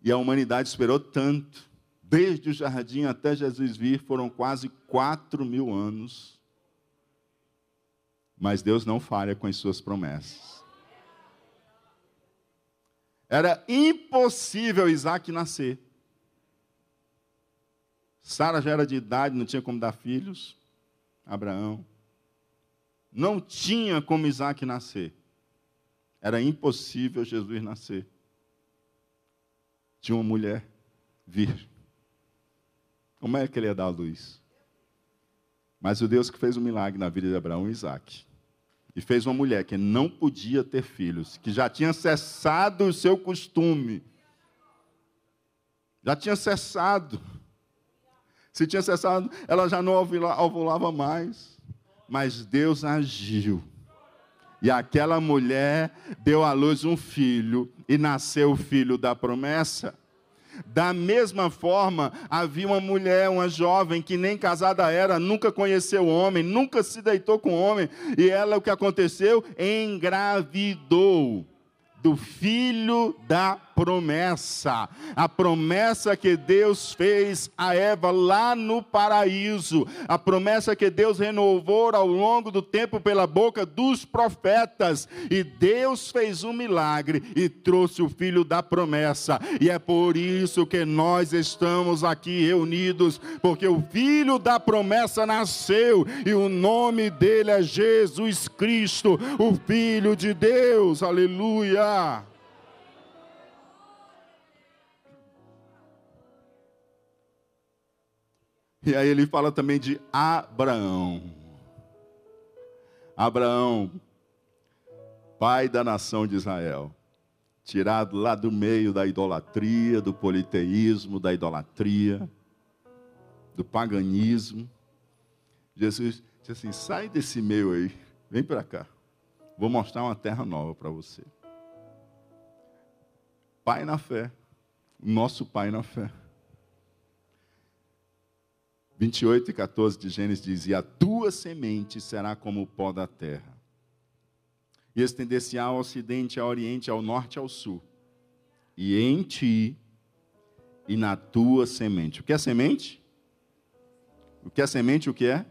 Speaker 1: E a humanidade esperou tanto, desde o jardim até Jesus vir, foram quase quatro mil anos. Mas Deus não falha com as suas promessas. Era impossível Isaac nascer. Sara já era de idade, não tinha como dar filhos. Abraão. Não tinha como Isaac nascer. Era impossível Jesus nascer. Tinha uma mulher vir. Como é que ele ia dar a luz? Mas o Deus que fez um milagre na vida de Abraão e Isaac e fez uma mulher que não podia ter filhos, que já tinha cessado o seu costume. Já tinha cessado. Se tinha cessado, ela já não ovulava mais. Mas Deus agiu. E aquela mulher deu à luz um filho, e nasceu o filho da promessa. Da mesma forma, havia uma mulher, uma jovem que nem casada era, nunca conheceu homem, nunca se deitou com homem, e ela o que aconteceu? Engravidou do filho da promessa. A promessa que Deus fez a Eva lá no paraíso. A promessa que Deus renovou ao longo do tempo pela boca dos profetas. E Deus fez um milagre e trouxe o filho da promessa. E é por isso que nós estamos aqui reunidos, porque o filho da promessa nasceu e o nome dele é Jesus Cristo, o filho de Deus. Aleluia. E aí ele fala também de Abraão. Abraão, pai da nação de Israel, tirado lá do meio da idolatria, do politeísmo, da idolatria, do paganismo. Jesus disse assim: sai desse meio aí, vem para cá. Vou mostrar uma terra nova para você. Pai na fé, nosso pai na fé. 28 e 14 de Gênesis diz: E a tua semente será como o pó da terra, e estender-se ao ocidente, ao oriente, ao norte ao sul, e em ti e na tua semente. O que é semente? O que é semente? O que é?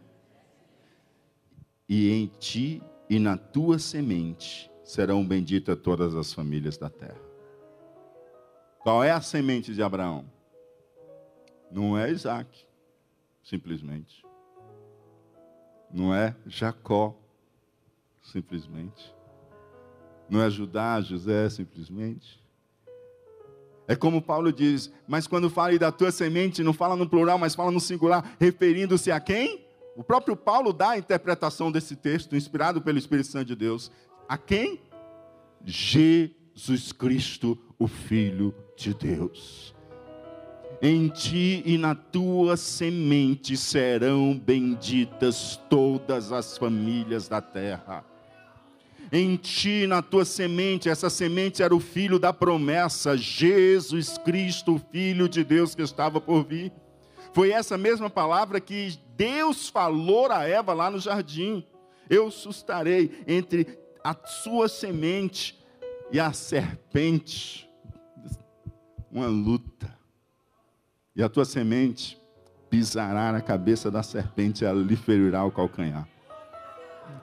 Speaker 1: E em ti e na tua semente serão benditas todas as famílias da terra. Qual é a semente de Abraão? Não é Isaac simplesmente. Não é Jacó, simplesmente. Não é Judá, José, simplesmente. É como Paulo diz, mas quando fala da tua semente, não fala no plural, mas fala no singular, referindo-se a quem? O próprio Paulo dá a interpretação desse texto, inspirado pelo Espírito Santo de Deus. A quem? Jesus Cristo, o Filho de Deus. Em ti e na tua semente serão benditas todas as famílias da terra. Em ti, na tua semente, essa semente era o filho da promessa, Jesus Cristo, Filho de Deus que estava por vir. Foi essa mesma palavra que Deus falou a Eva lá no jardim. Eu sustarei entre a sua semente e a serpente. Uma luta e a tua semente pisará na cabeça da serpente, ela lhe ferirá o calcanhar.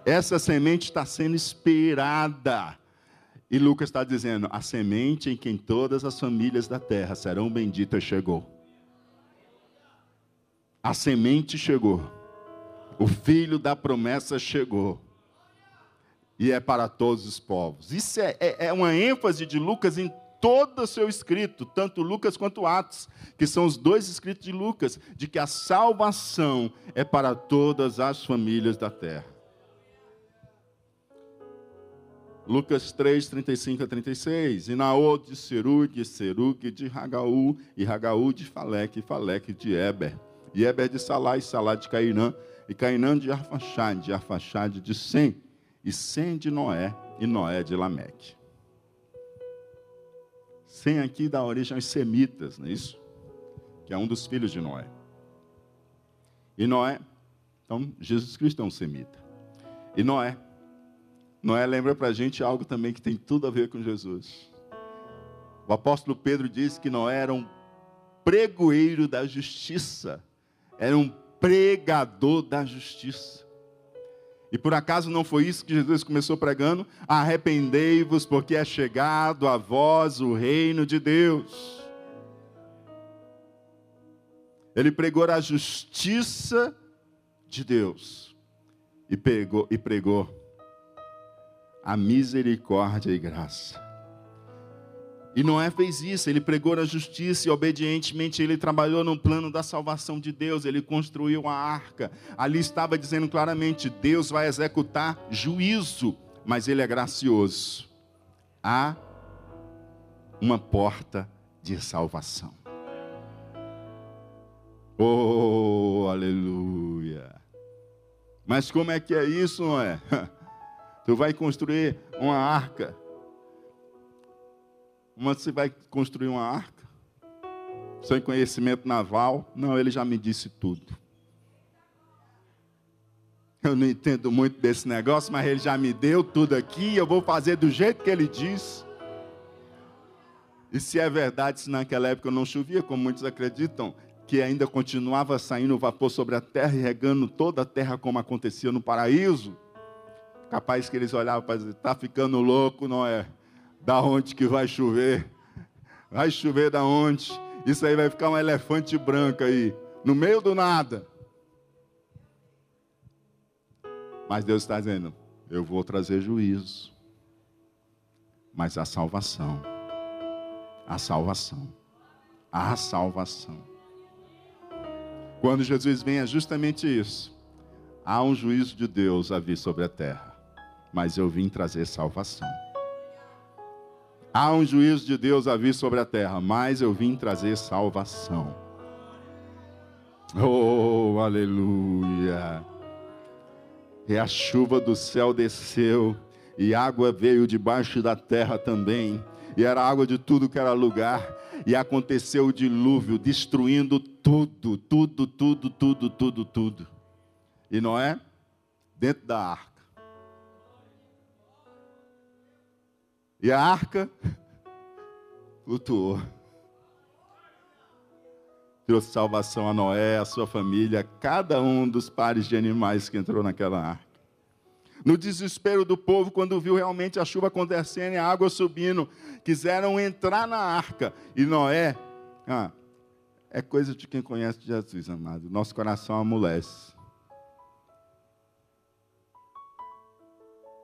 Speaker 1: Essa semente está sendo esperada. E Lucas está dizendo: a semente em quem todas as famílias da terra serão benditas chegou. A semente chegou. O filho da promessa chegou. E é para todos os povos. Isso é, é, é uma ênfase de Lucas em todo o seu escrito, tanto Lucas quanto Atos, que são os dois escritos de Lucas, de que a salvação é para todas as famílias da terra. Lucas 3, 35 a 36. E Naô de Serug, Serug de Ragaú, e Ragaú de Faleque, Faleque de Eber. E Eber de Salá, e Salá de Cainã, e Cainã de Arfaxade, de Arfaxade de Sem, e Sem de Noé, e Noé de Lameque. Sem aqui dá origem aos semitas, não é isso? Que é um dos filhos de Noé. E Noé, então Jesus Cristo é um semita. E Noé, Noé lembra para a gente algo também que tem tudo a ver com Jesus. O apóstolo Pedro diz que Noé era um pregoeiro da justiça, era um pregador da justiça. E por acaso não foi isso que Jesus começou pregando? Arrependei-vos, porque é chegado a vós o reino de Deus. Ele pregou a justiça de Deus e pregou, e pregou a misericórdia e graça. E Noé fez isso, ele pregou a justiça e obedientemente ele trabalhou no plano da salvação de Deus, ele construiu a arca. Ali estava dizendo claramente: Deus vai executar juízo, mas ele é gracioso. Há uma porta de salvação. Oh, aleluia. Mas como é que é isso, Noé? [LAUGHS] Tu vai construir uma arca mas você vai construir uma arca? Sem conhecimento naval? Não, ele já me disse tudo. Eu não entendo muito desse negócio, mas ele já me deu tudo aqui, eu vou fazer do jeito que ele diz. E se é verdade, se naquela época não chovia, como muitos acreditam, que ainda continuava saindo vapor sobre a terra e regando toda a terra como acontecia no paraíso, capaz que eles olhavam para dizer, está ficando louco, não é? Da onde que vai chover? Vai chover da onde? Isso aí vai ficar um elefante branco aí, no meio do nada. Mas Deus está dizendo: eu vou trazer juízo. Mas a salvação, a salvação, a salvação. Quando Jesus vem, é justamente isso. Há um juízo de Deus a vir sobre a terra, mas eu vim trazer salvação. Há um juízo de Deus a vir sobre a terra, mas eu vim trazer salvação. Oh, aleluia! E a chuva do céu desceu, e água veio debaixo da terra também, e era água de tudo que era lugar, e aconteceu o dilúvio, destruindo tudo, tudo, tudo, tudo, tudo, tudo. E Noé, dentro da arca, E a arca flutuou. Trouxe salvação a Noé, a sua família, cada um dos pares de animais que entrou naquela arca. No desespero do povo, quando viu realmente a chuva acontecendo e a água subindo, quiseram entrar na arca. E Noé, ah, é coisa de quem conhece Jesus, amado. Nosso coração amolece.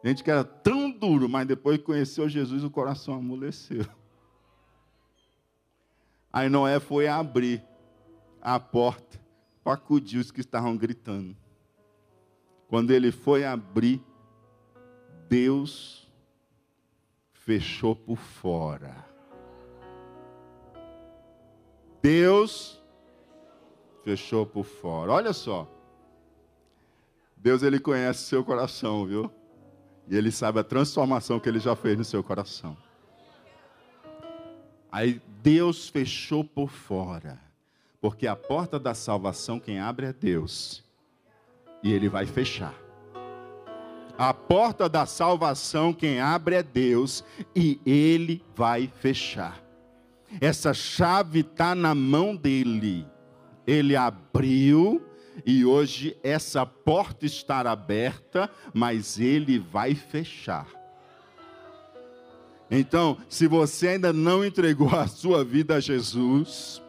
Speaker 1: Gente que era tão duro, mas depois que conheceu Jesus, o coração amoleceu. Aí Noé foi abrir a porta para acudir os que estavam gritando. Quando ele foi abrir, Deus fechou por fora. Deus fechou por fora. Olha só. Deus ele conhece seu coração, viu? E ele sabe a transformação que ele já fez no seu coração. Aí Deus fechou por fora. Porque a porta da salvação quem abre é Deus. E ele vai fechar. A porta da salvação quem abre é Deus e ele vai fechar. Essa chave está na mão dele. Ele abriu e hoje essa porta está aberta, mas ele vai fechar. Então, se você ainda não entregou a sua vida a Jesus,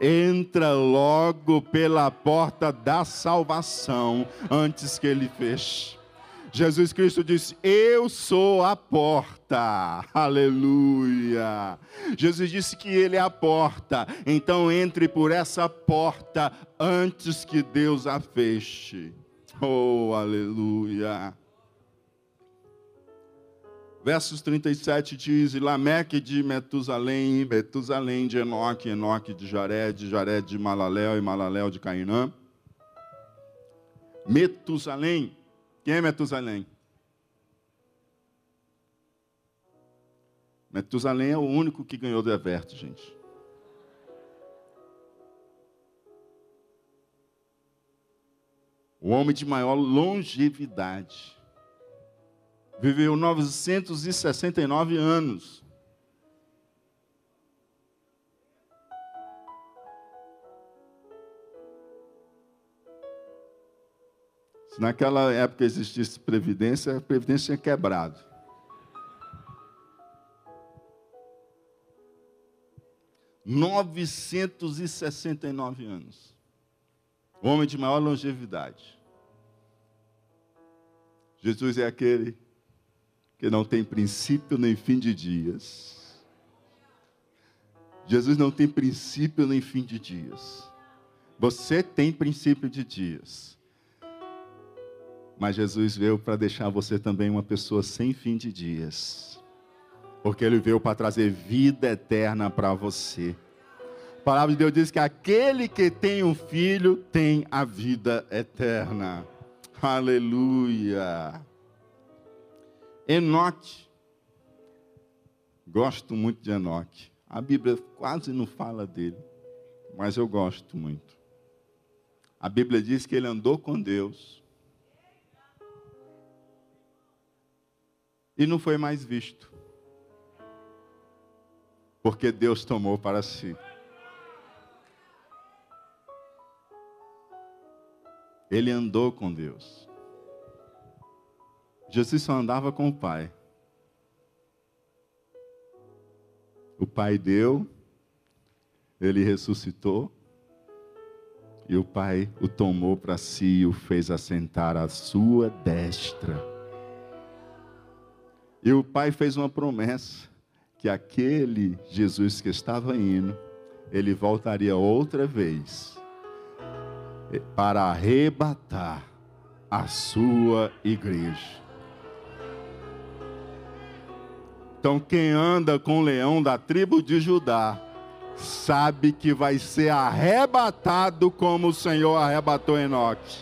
Speaker 1: entra logo pela porta da salvação antes que ele feche. Jesus Cristo disse: Eu sou a porta. Aleluia. Jesus disse que Ele é a porta. Então entre por essa porta antes que Deus a feche. Oh, aleluia. Versos 37 diz: Lameque de Metusalém, Metusalém de Enoque, Enoque de Jared, Jared de Malaléu e Malaléu de Cainã. Metusalém. Quem é Metusalém? Metusalém é o único que ganhou do Everto, gente. O homem de maior longevidade. Viveu 969 anos. Se naquela época existisse previdência, a previdência tinha quebrado. Novecentos e sessenta e nove anos. Homem de maior longevidade. Jesus é aquele que não tem princípio nem fim de dias. Jesus não tem princípio nem fim de dias. Você tem princípio de dias. Mas Jesus veio para deixar você também uma pessoa sem fim de dias. Porque ele veio para trazer vida eterna para você. A palavra de Deus diz que aquele que tem um filho tem a vida eterna. Aleluia. Enoque. Gosto muito de Enoque. A Bíblia quase não fala dele, mas eu gosto muito. A Bíblia diz que ele andou com Deus e não foi mais visto. Porque Deus tomou para si. Ele andou com Deus. Jesus só andava com o Pai. O Pai deu, ele ressuscitou, e o Pai o tomou para si e o fez assentar à sua destra. E o pai fez uma promessa que aquele Jesus que estava indo, ele voltaria outra vez para arrebatar a sua igreja. Então, quem anda com o leão da tribo de Judá, sabe que vai ser arrebatado como o Senhor arrebatou Enoque.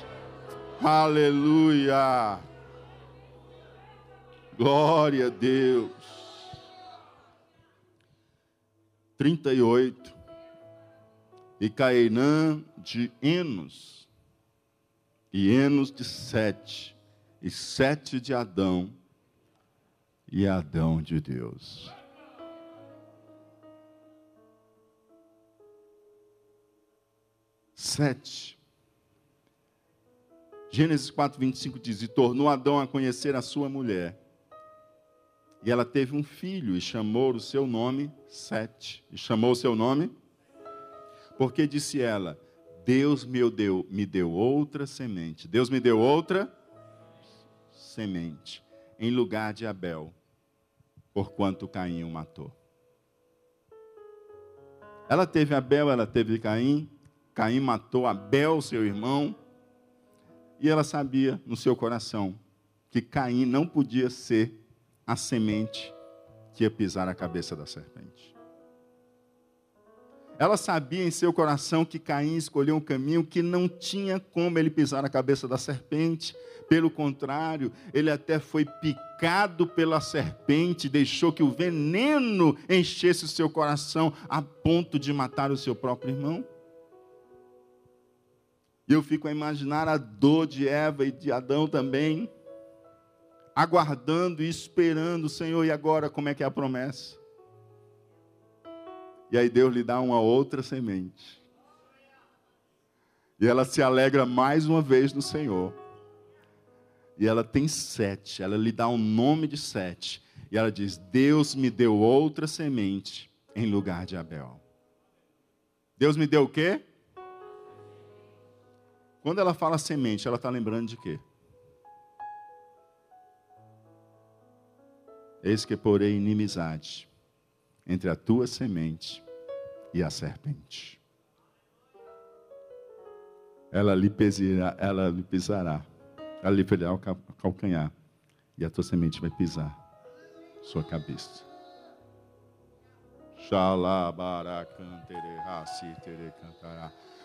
Speaker 1: Aleluia! Glória a Deus. 38. E Cainã de Enos, e Enos de Sete, e Sete de Adão, e Adão de Deus. Sete. Gênesis 4, 25 diz: E tornou Adão a conhecer a sua mulher e ela teve um filho e chamou o seu nome Sete. E chamou o seu nome? Porque disse ela: Deus me deu, me deu outra semente. Deus me deu outra semente em lugar de Abel, porquanto Caim o matou. Ela teve Abel, ela teve Caim. Caim matou Abel, seu irmão. E ela sabia no seu coração que Caim não podia ser a semente que ia pisar a cabeça da serpente. Ela sabia em seu coração que Caim escolheu um caminho que não tinha como ele pisar a cabeça da serpente. Pelo contrário, ele até foi picado pela serpente, deixou que o veneno enchesse o seu coração a ponto de matar o seu próprio irmão. E eu fico a imaginar a dor de Eva e de Adão também aguardando e esperando, Senhor, e agora como é que é a promessa? E aí Deus lhe dá uma outra semente. E ela se alegra mais uma vez no Senhor. E ela tem sete, ela lhe dá um nome de sete. E ela diz: Deus me deu outra semente em lugar de Abel. Deus me deu o quê? Quando ela fala semente, ela está lembrando de quê? Eis que porei inimizade entre a tua semente e a serpente. Ela lhe pisará, ela lhe pisará, ela lhe ferirá o calcanhar, e a tua semente vai pisar sua cabeça.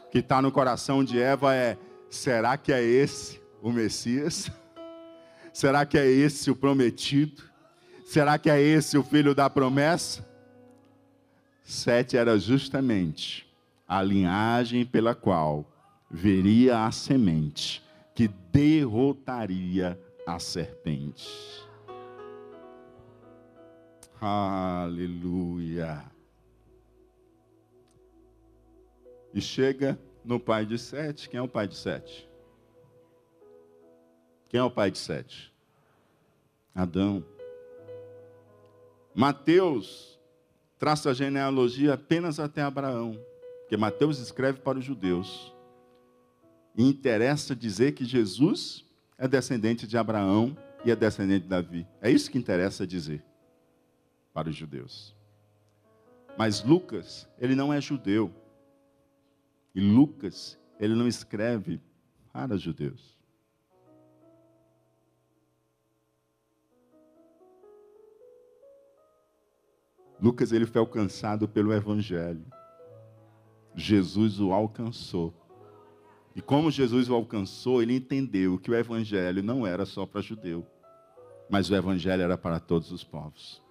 Speaker 1: O que está no coração de Eva é: será que é esse o Messias? Será que é esse o prometido? Será que é esse o filho da promessa? Sete era justamente a linhagem pela qual veria a semente que derrotaria a serpente. Aleluia. E chega no pai de Sete. Quem é o pai de Sete? Quem é o pai de Sete? Adão. Mateus traça a genealogia apenas até Abraão, porque Mateus escreve para os judeus. E interessa dizer que Jesus é descendente de Abraão e é descendente de Davi. É isso que interessa dizer para os judeus. Mas Lucas, ele não é judeu. E Lucas, ele não escreve para judeus. Lucas ele foi alcançado pelo evangelho. Jesus o alcançou. E como Jesus o alcançou, ele entendeu que o evangelho não era só para judeu, mas o evangelho era para todos os povos.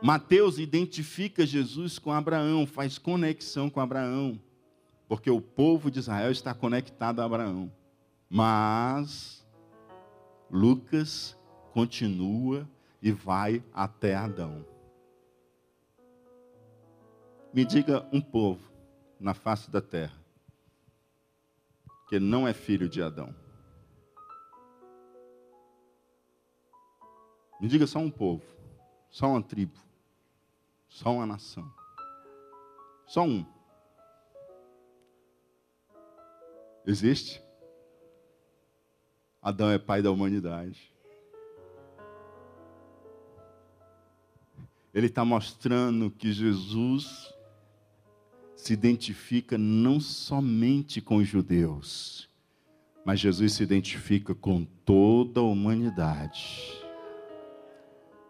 Speaker 1: Mateus identifica Jesus com Abraão, faz conexão com Abraão, porque o povo de Israel está conectado a Abraão. Mas Lucas continua e vai até Adão. Me diga um povo na face da terra que não é filho de Adão. Me diga só um povo, só uma tribo, só uma nação. Só um. Existe? Adão é pai da humanidade. Ele está mostrando que Jesus se identifica não somente com os judeus, mas Jesus se identifica com toda a humanidade.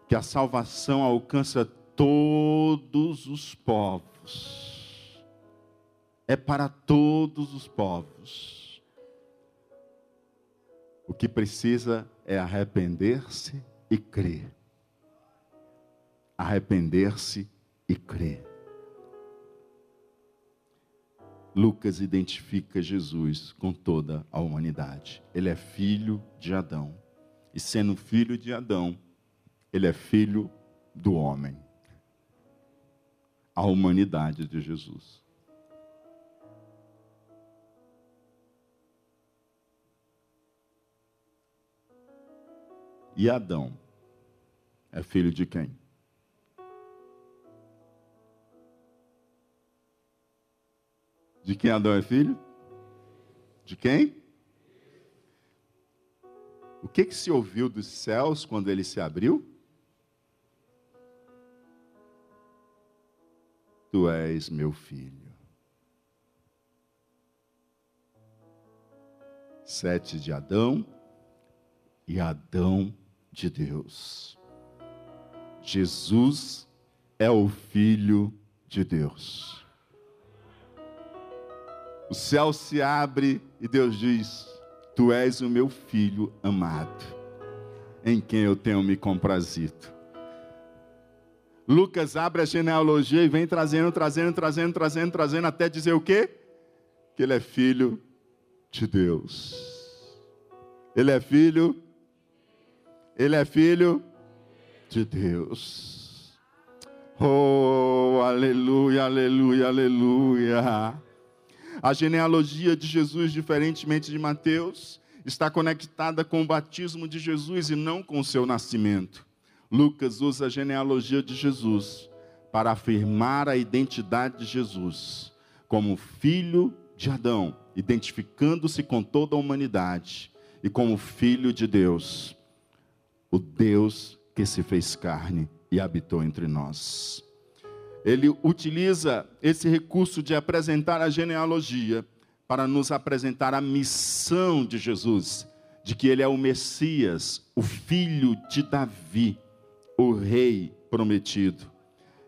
Speaker 1: Que a salvação alcança todos os povos. É para todos os povos. O que precisa é arrepender-se e crer. Arrepender-se e crer. Lucas identifica Jesus com toda a humanidade. Ele é filho de Adão. E sendo filho de Adão, ele é filho do homem. A humanidade de Jesus. E Adão é filho de quem? De quem Adão é filho? De quem? O que, que se ouviu dos céus quando ele se abriu? Tu és meu filho. Sete de Adão e Adão de Deus. Jesus é o Filho de Deus o céu se abre e Deus diz: Tu és o meu filho amado, em quem eu tenho me comprazido. Lucas abre a genealogia e vem trazendo, trazendo, trazendo, trazendo, trazendo, até dizer o quê? Que ele é filho de Deus. Ele é filho, ele é filho de Deus. Oh, aleluia, aleluia, aleluia. A genealogia de Jesus, diferentemente de Mateus, está conectada com o batismo de Jesus e não com o seu nascimento. Lucas usa a genealogia de Jesus para afirmar a identidade de Jesus como filho de Adão, identificando-se com toda a humanidade, e como filho de Deus, o Deus que se fez carne e habitou entre nós ele utiliza esse recurso de apresentar a genealogia para nos apresentar a missão de Jesus. de que ele é o Messias, o filho de Davi, o rei prometido,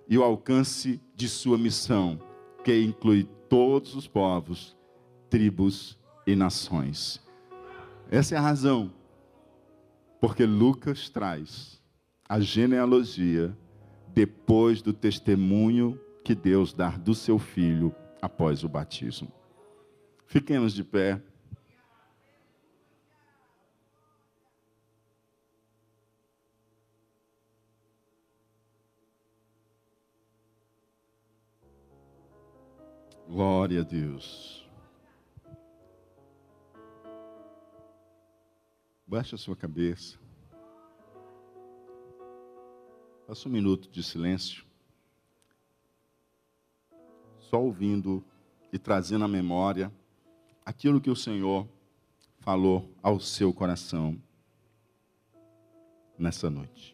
Speaker 1: e o alcance de sua missão, que inclui todos os povos, tribos e nações. Essa é a razão porque Lucas traz a genealogia depois do testemunho que Deus dá do seu filho após o batismo. Fiquemos de pé. Glória a Deus. Baixe a sua cabeça. Faça um minuto de silêncio. Só ouvindo e trazendo à memória aquilo que o Senhor falou ao seu coração nessa noite.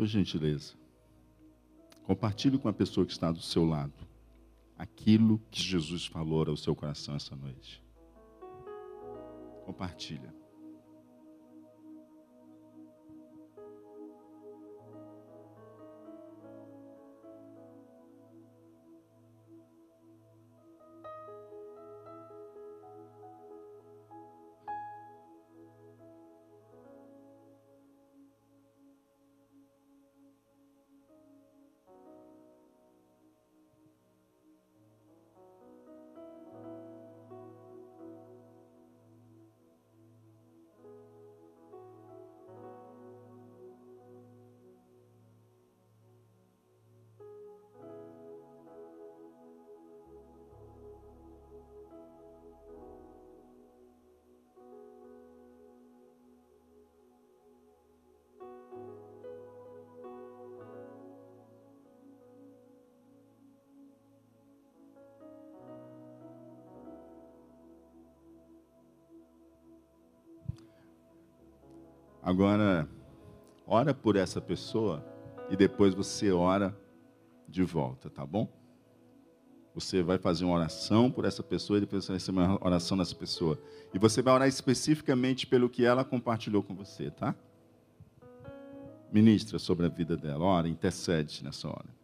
Speaker 1: Por gentileza, compartilhe com a pessoa que está do seu lado aquilo que Jesus falou ao seu coração essa noite. Compartilha. Agora, ora por essa pessoa e depois você ora de volta, tá bom? Você vai fazer uma oração por essa pessoa e depois você vai receber uma oração dessa pessoa. E você vai orar especificamente pelo que ela compartilhou com você, tá? Ministra sobre a vida dela, ora, intercede nessa hora.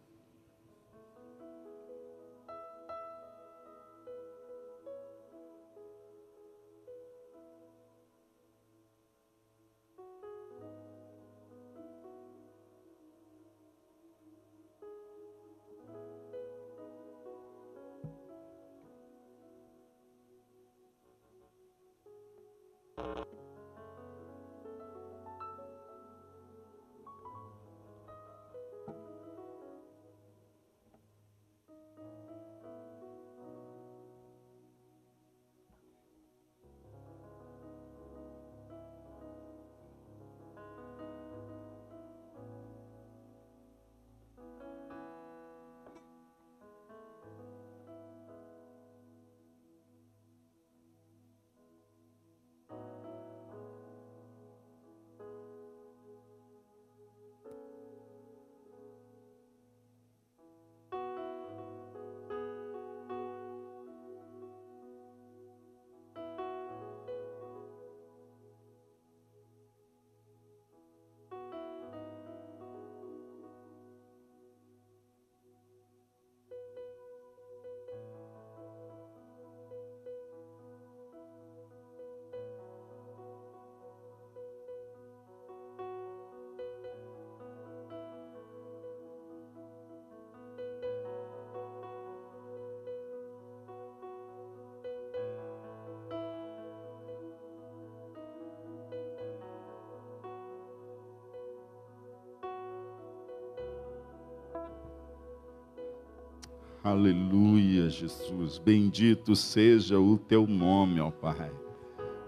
Speaker 1: Aleluia, Jesus. Bendito seja o teu nome, ó Pai.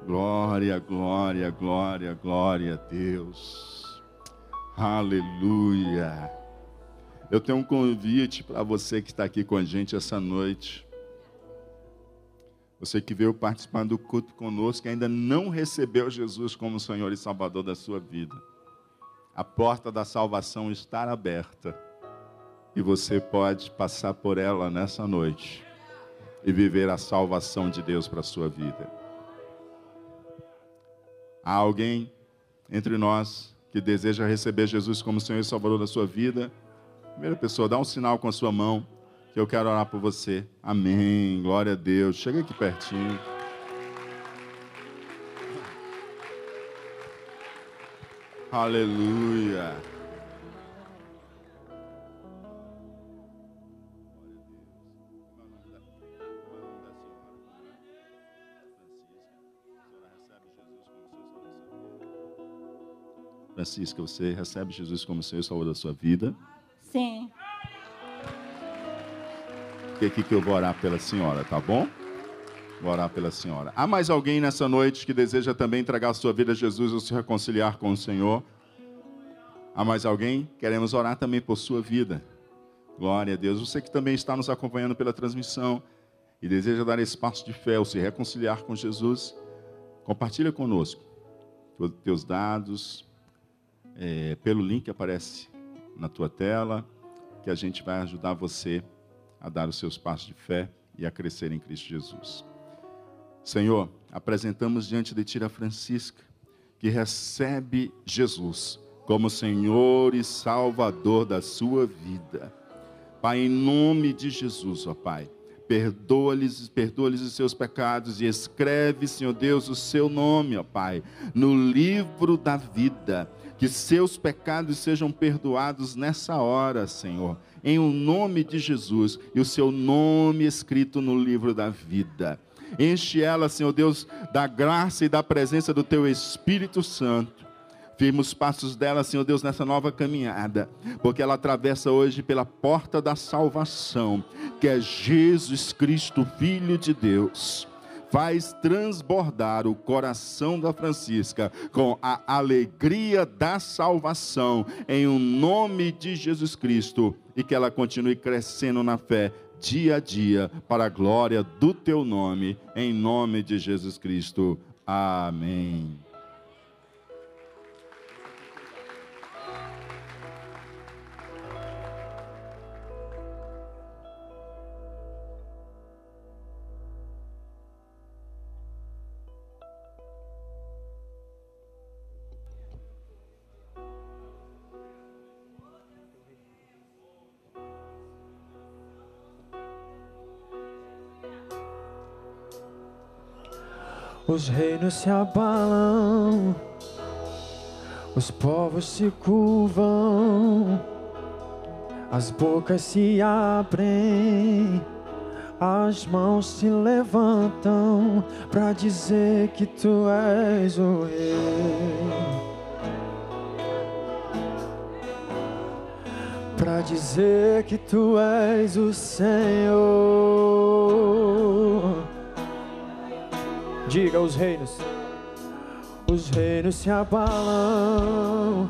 Speaker 1: Glória, glória, glória, glória a Deus. Aleluia. Eu tenho um convite para você que está aqui com a gente essa noite. Você que veio participar do culto conosco e ainda não recebeu Jesus como Senhor e Salvador da sua vida. A porta da salvação está aberta e você pode passar por ela nessa noite e viver a salvação de Deus para a sua vida. Há alguém entre nós que deseja receber Jesus como Senhor e Salvador da sua vida? Primeira pessoa, dá um sinal com a sua mão que eu quero orar por você. Amém. Glória a Deus. Chega aqui pertinho. Aleluia. Francisca, você recebe Jesus como Senhor e Salvador da sua vida?
Speaker 2: Sim.
Speaker 1: Fique aqui que eu vou orar pela senhora, tá bom? Vou orar pela senhora. Há mais alguém nessa noite que deseja também entregar a sua vida a Jesus ou se reconciliar com o Senhor? Há mais alguém? Queremos orar também por sua vida. Glória a Deus. Você que também está nos acompanhando pela transmissão e deseja dar esse passo de fé ou se reconciliar com Jesus, compartilha conosco os teus dados, é, pelo link que aparece na tua tela, que a gente vai ajudar você a dar os seus passos de fé e a crescer em Cristo Jesus. Senhor, apresentamos diante de Ti a Francisca, que recebe Jesus como Senhor e Salvador da sua vida. Pai, em nome de Jesus, ó Pai, perdoa-lhes, perdoa-lhes os seus pecados e escreve, Senhor Deus, o seu nome, ó Pai, no livro da vida que seus pecados sejam perdoados nessa hora, Senhor, em o nome de Jesus e o seu nome escrito no livro da vida. Enche ela, Senhor Deus, da graça e da presença do teu Espírito Santo. Firma os passos dela, Senhor Deus, nessa nova caminhada, porque ela atravessa hoje pela porta da salvação, que é Jesus Cristo, Filho de Deus faz transbordar o coração da Francisca com a alegria da salvação em o um nome de Jesus Cristo e que ela continue crescendo na fé dia a dia para a glória do teu nome em nome de Jesus Cristo. Amém.
Speaker 3: Os reinos se abalam, os povos se curvam, as bocas se abrem, as mãos se levantam para dizer que tu és o rei. Para dizer que tu és o Senhor. Diga os reinos. Os reinos se abalam,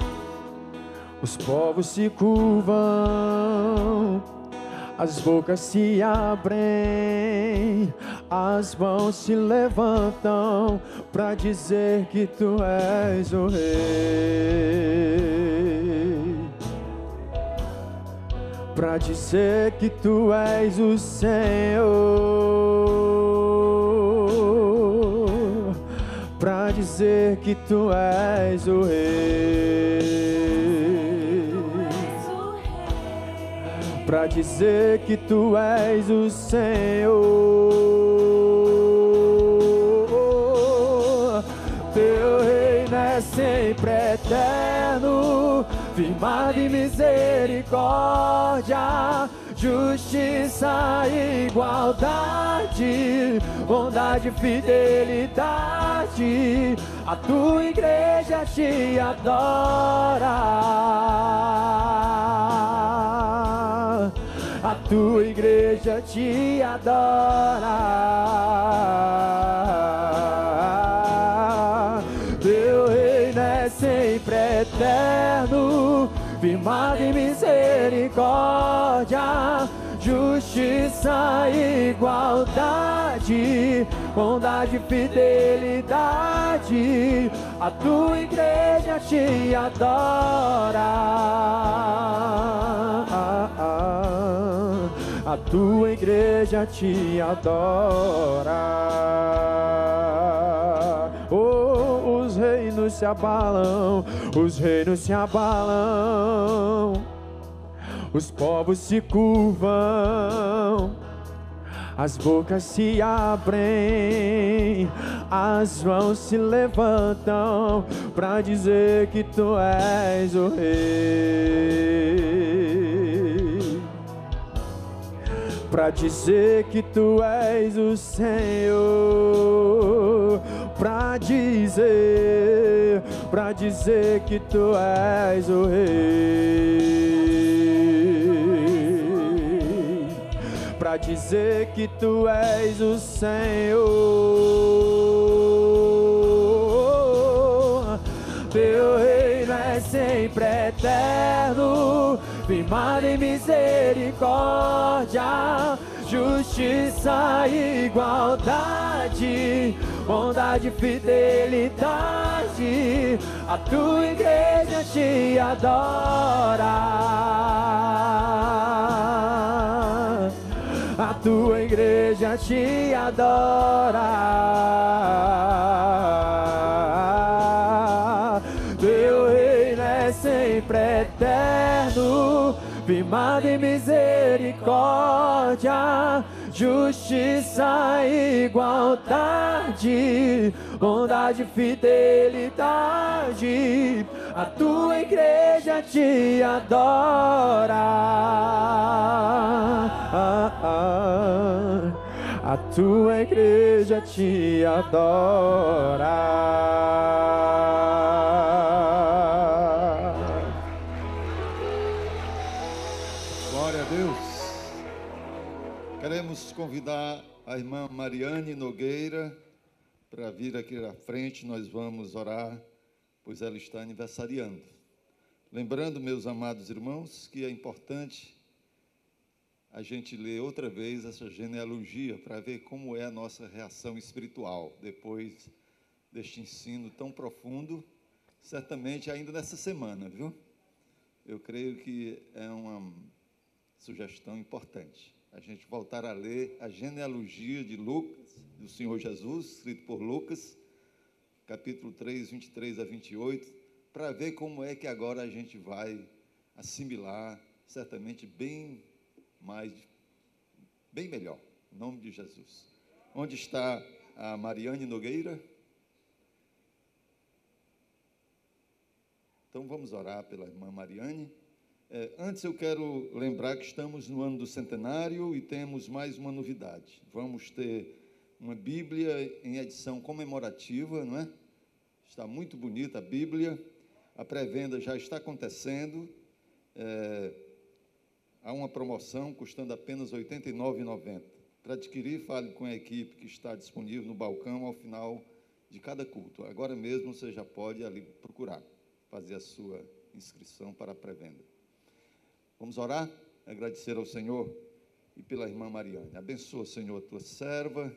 Speaker 3: os povos se curvam, as bocas se abrem, as mãos se levantam para dizer que tu és o rei. Para dizer que tu és o Senhor dizer que tu és o rei. Para dizer que tu és o Senhor. Teu reino é sempre eterno, firmado em misericórdia justiça, igualdade, bondade, fidelidade. A tua igreja te adora. a tua igreja te adora. Teu reino é sempre eterno, firmado em misericórdia, justiça e igualdade, bondade e fidelidade. A tua igreja te adora a tua igreja te adora. Oh, os reinos se abalam, os reinos se abalam, os povos se curvam. As bocas se abrem, as mãos se levantam para dizer que tu és o rei. Para dizer que tu és o Senhor, para dizer, para dizer que tu és o Rei, para dizer que tu és o Senhor, teu reino é sempre eterno firmado em misericórdia, justiça e igualdade, bondade e fidelidade. A tua igreja te adora. Tua igreja te adora. Teu reino é sempre eterno firmado em misericórdia, justiça e igualdade, bondade e fidelidade. A tua igreja te adora. A tua igreja te adora.
Speaker 2: Glória a Deus. Queremos convidar a irmã Mariane Nogueira para vir aqui à frente. Nós vamos orar, pois ela está aniversariando. Lembrando, meus amados irmãos, que é importante a gente ler outra vez essa genealogia para ver como é a nossa reação espiritual depois deste ensino tão profundo, certamente ainda nessa semana, viu? Eu creio que é uma sugestão importante. A gente voltar a ler a genealogia de Lucas, do Senhor Jesus, escrito por Lucas, capítulo 3, 23 a 28, para ver como é que agora a gente vai assimilar, certamente bem mais, bem melhor, em nome de Jesus. Onde está a Mariane Nogueira? Então vamos orar pela irmã Mariane. É, antes eu quero lembrar que estamos no ano do centenário e temos mais uma novidade. Vamos ter uma Bíblia em edição comemorativa, não é? Está muito bonita a Bíblia. A pré-venda já está acontecendo. É, há uma promoção custando apenas R$ 89,90. Para adquirir, fale com a equipe que está disponível no balcão ao final de cada culto. Agora mesmo você já pode ali procurar, fazer a sua inscrição para a pré-venda. Vamos orar? Agradecer ao Senhor e pela irmã Mariane. Abençoa, Senhor, a tua serva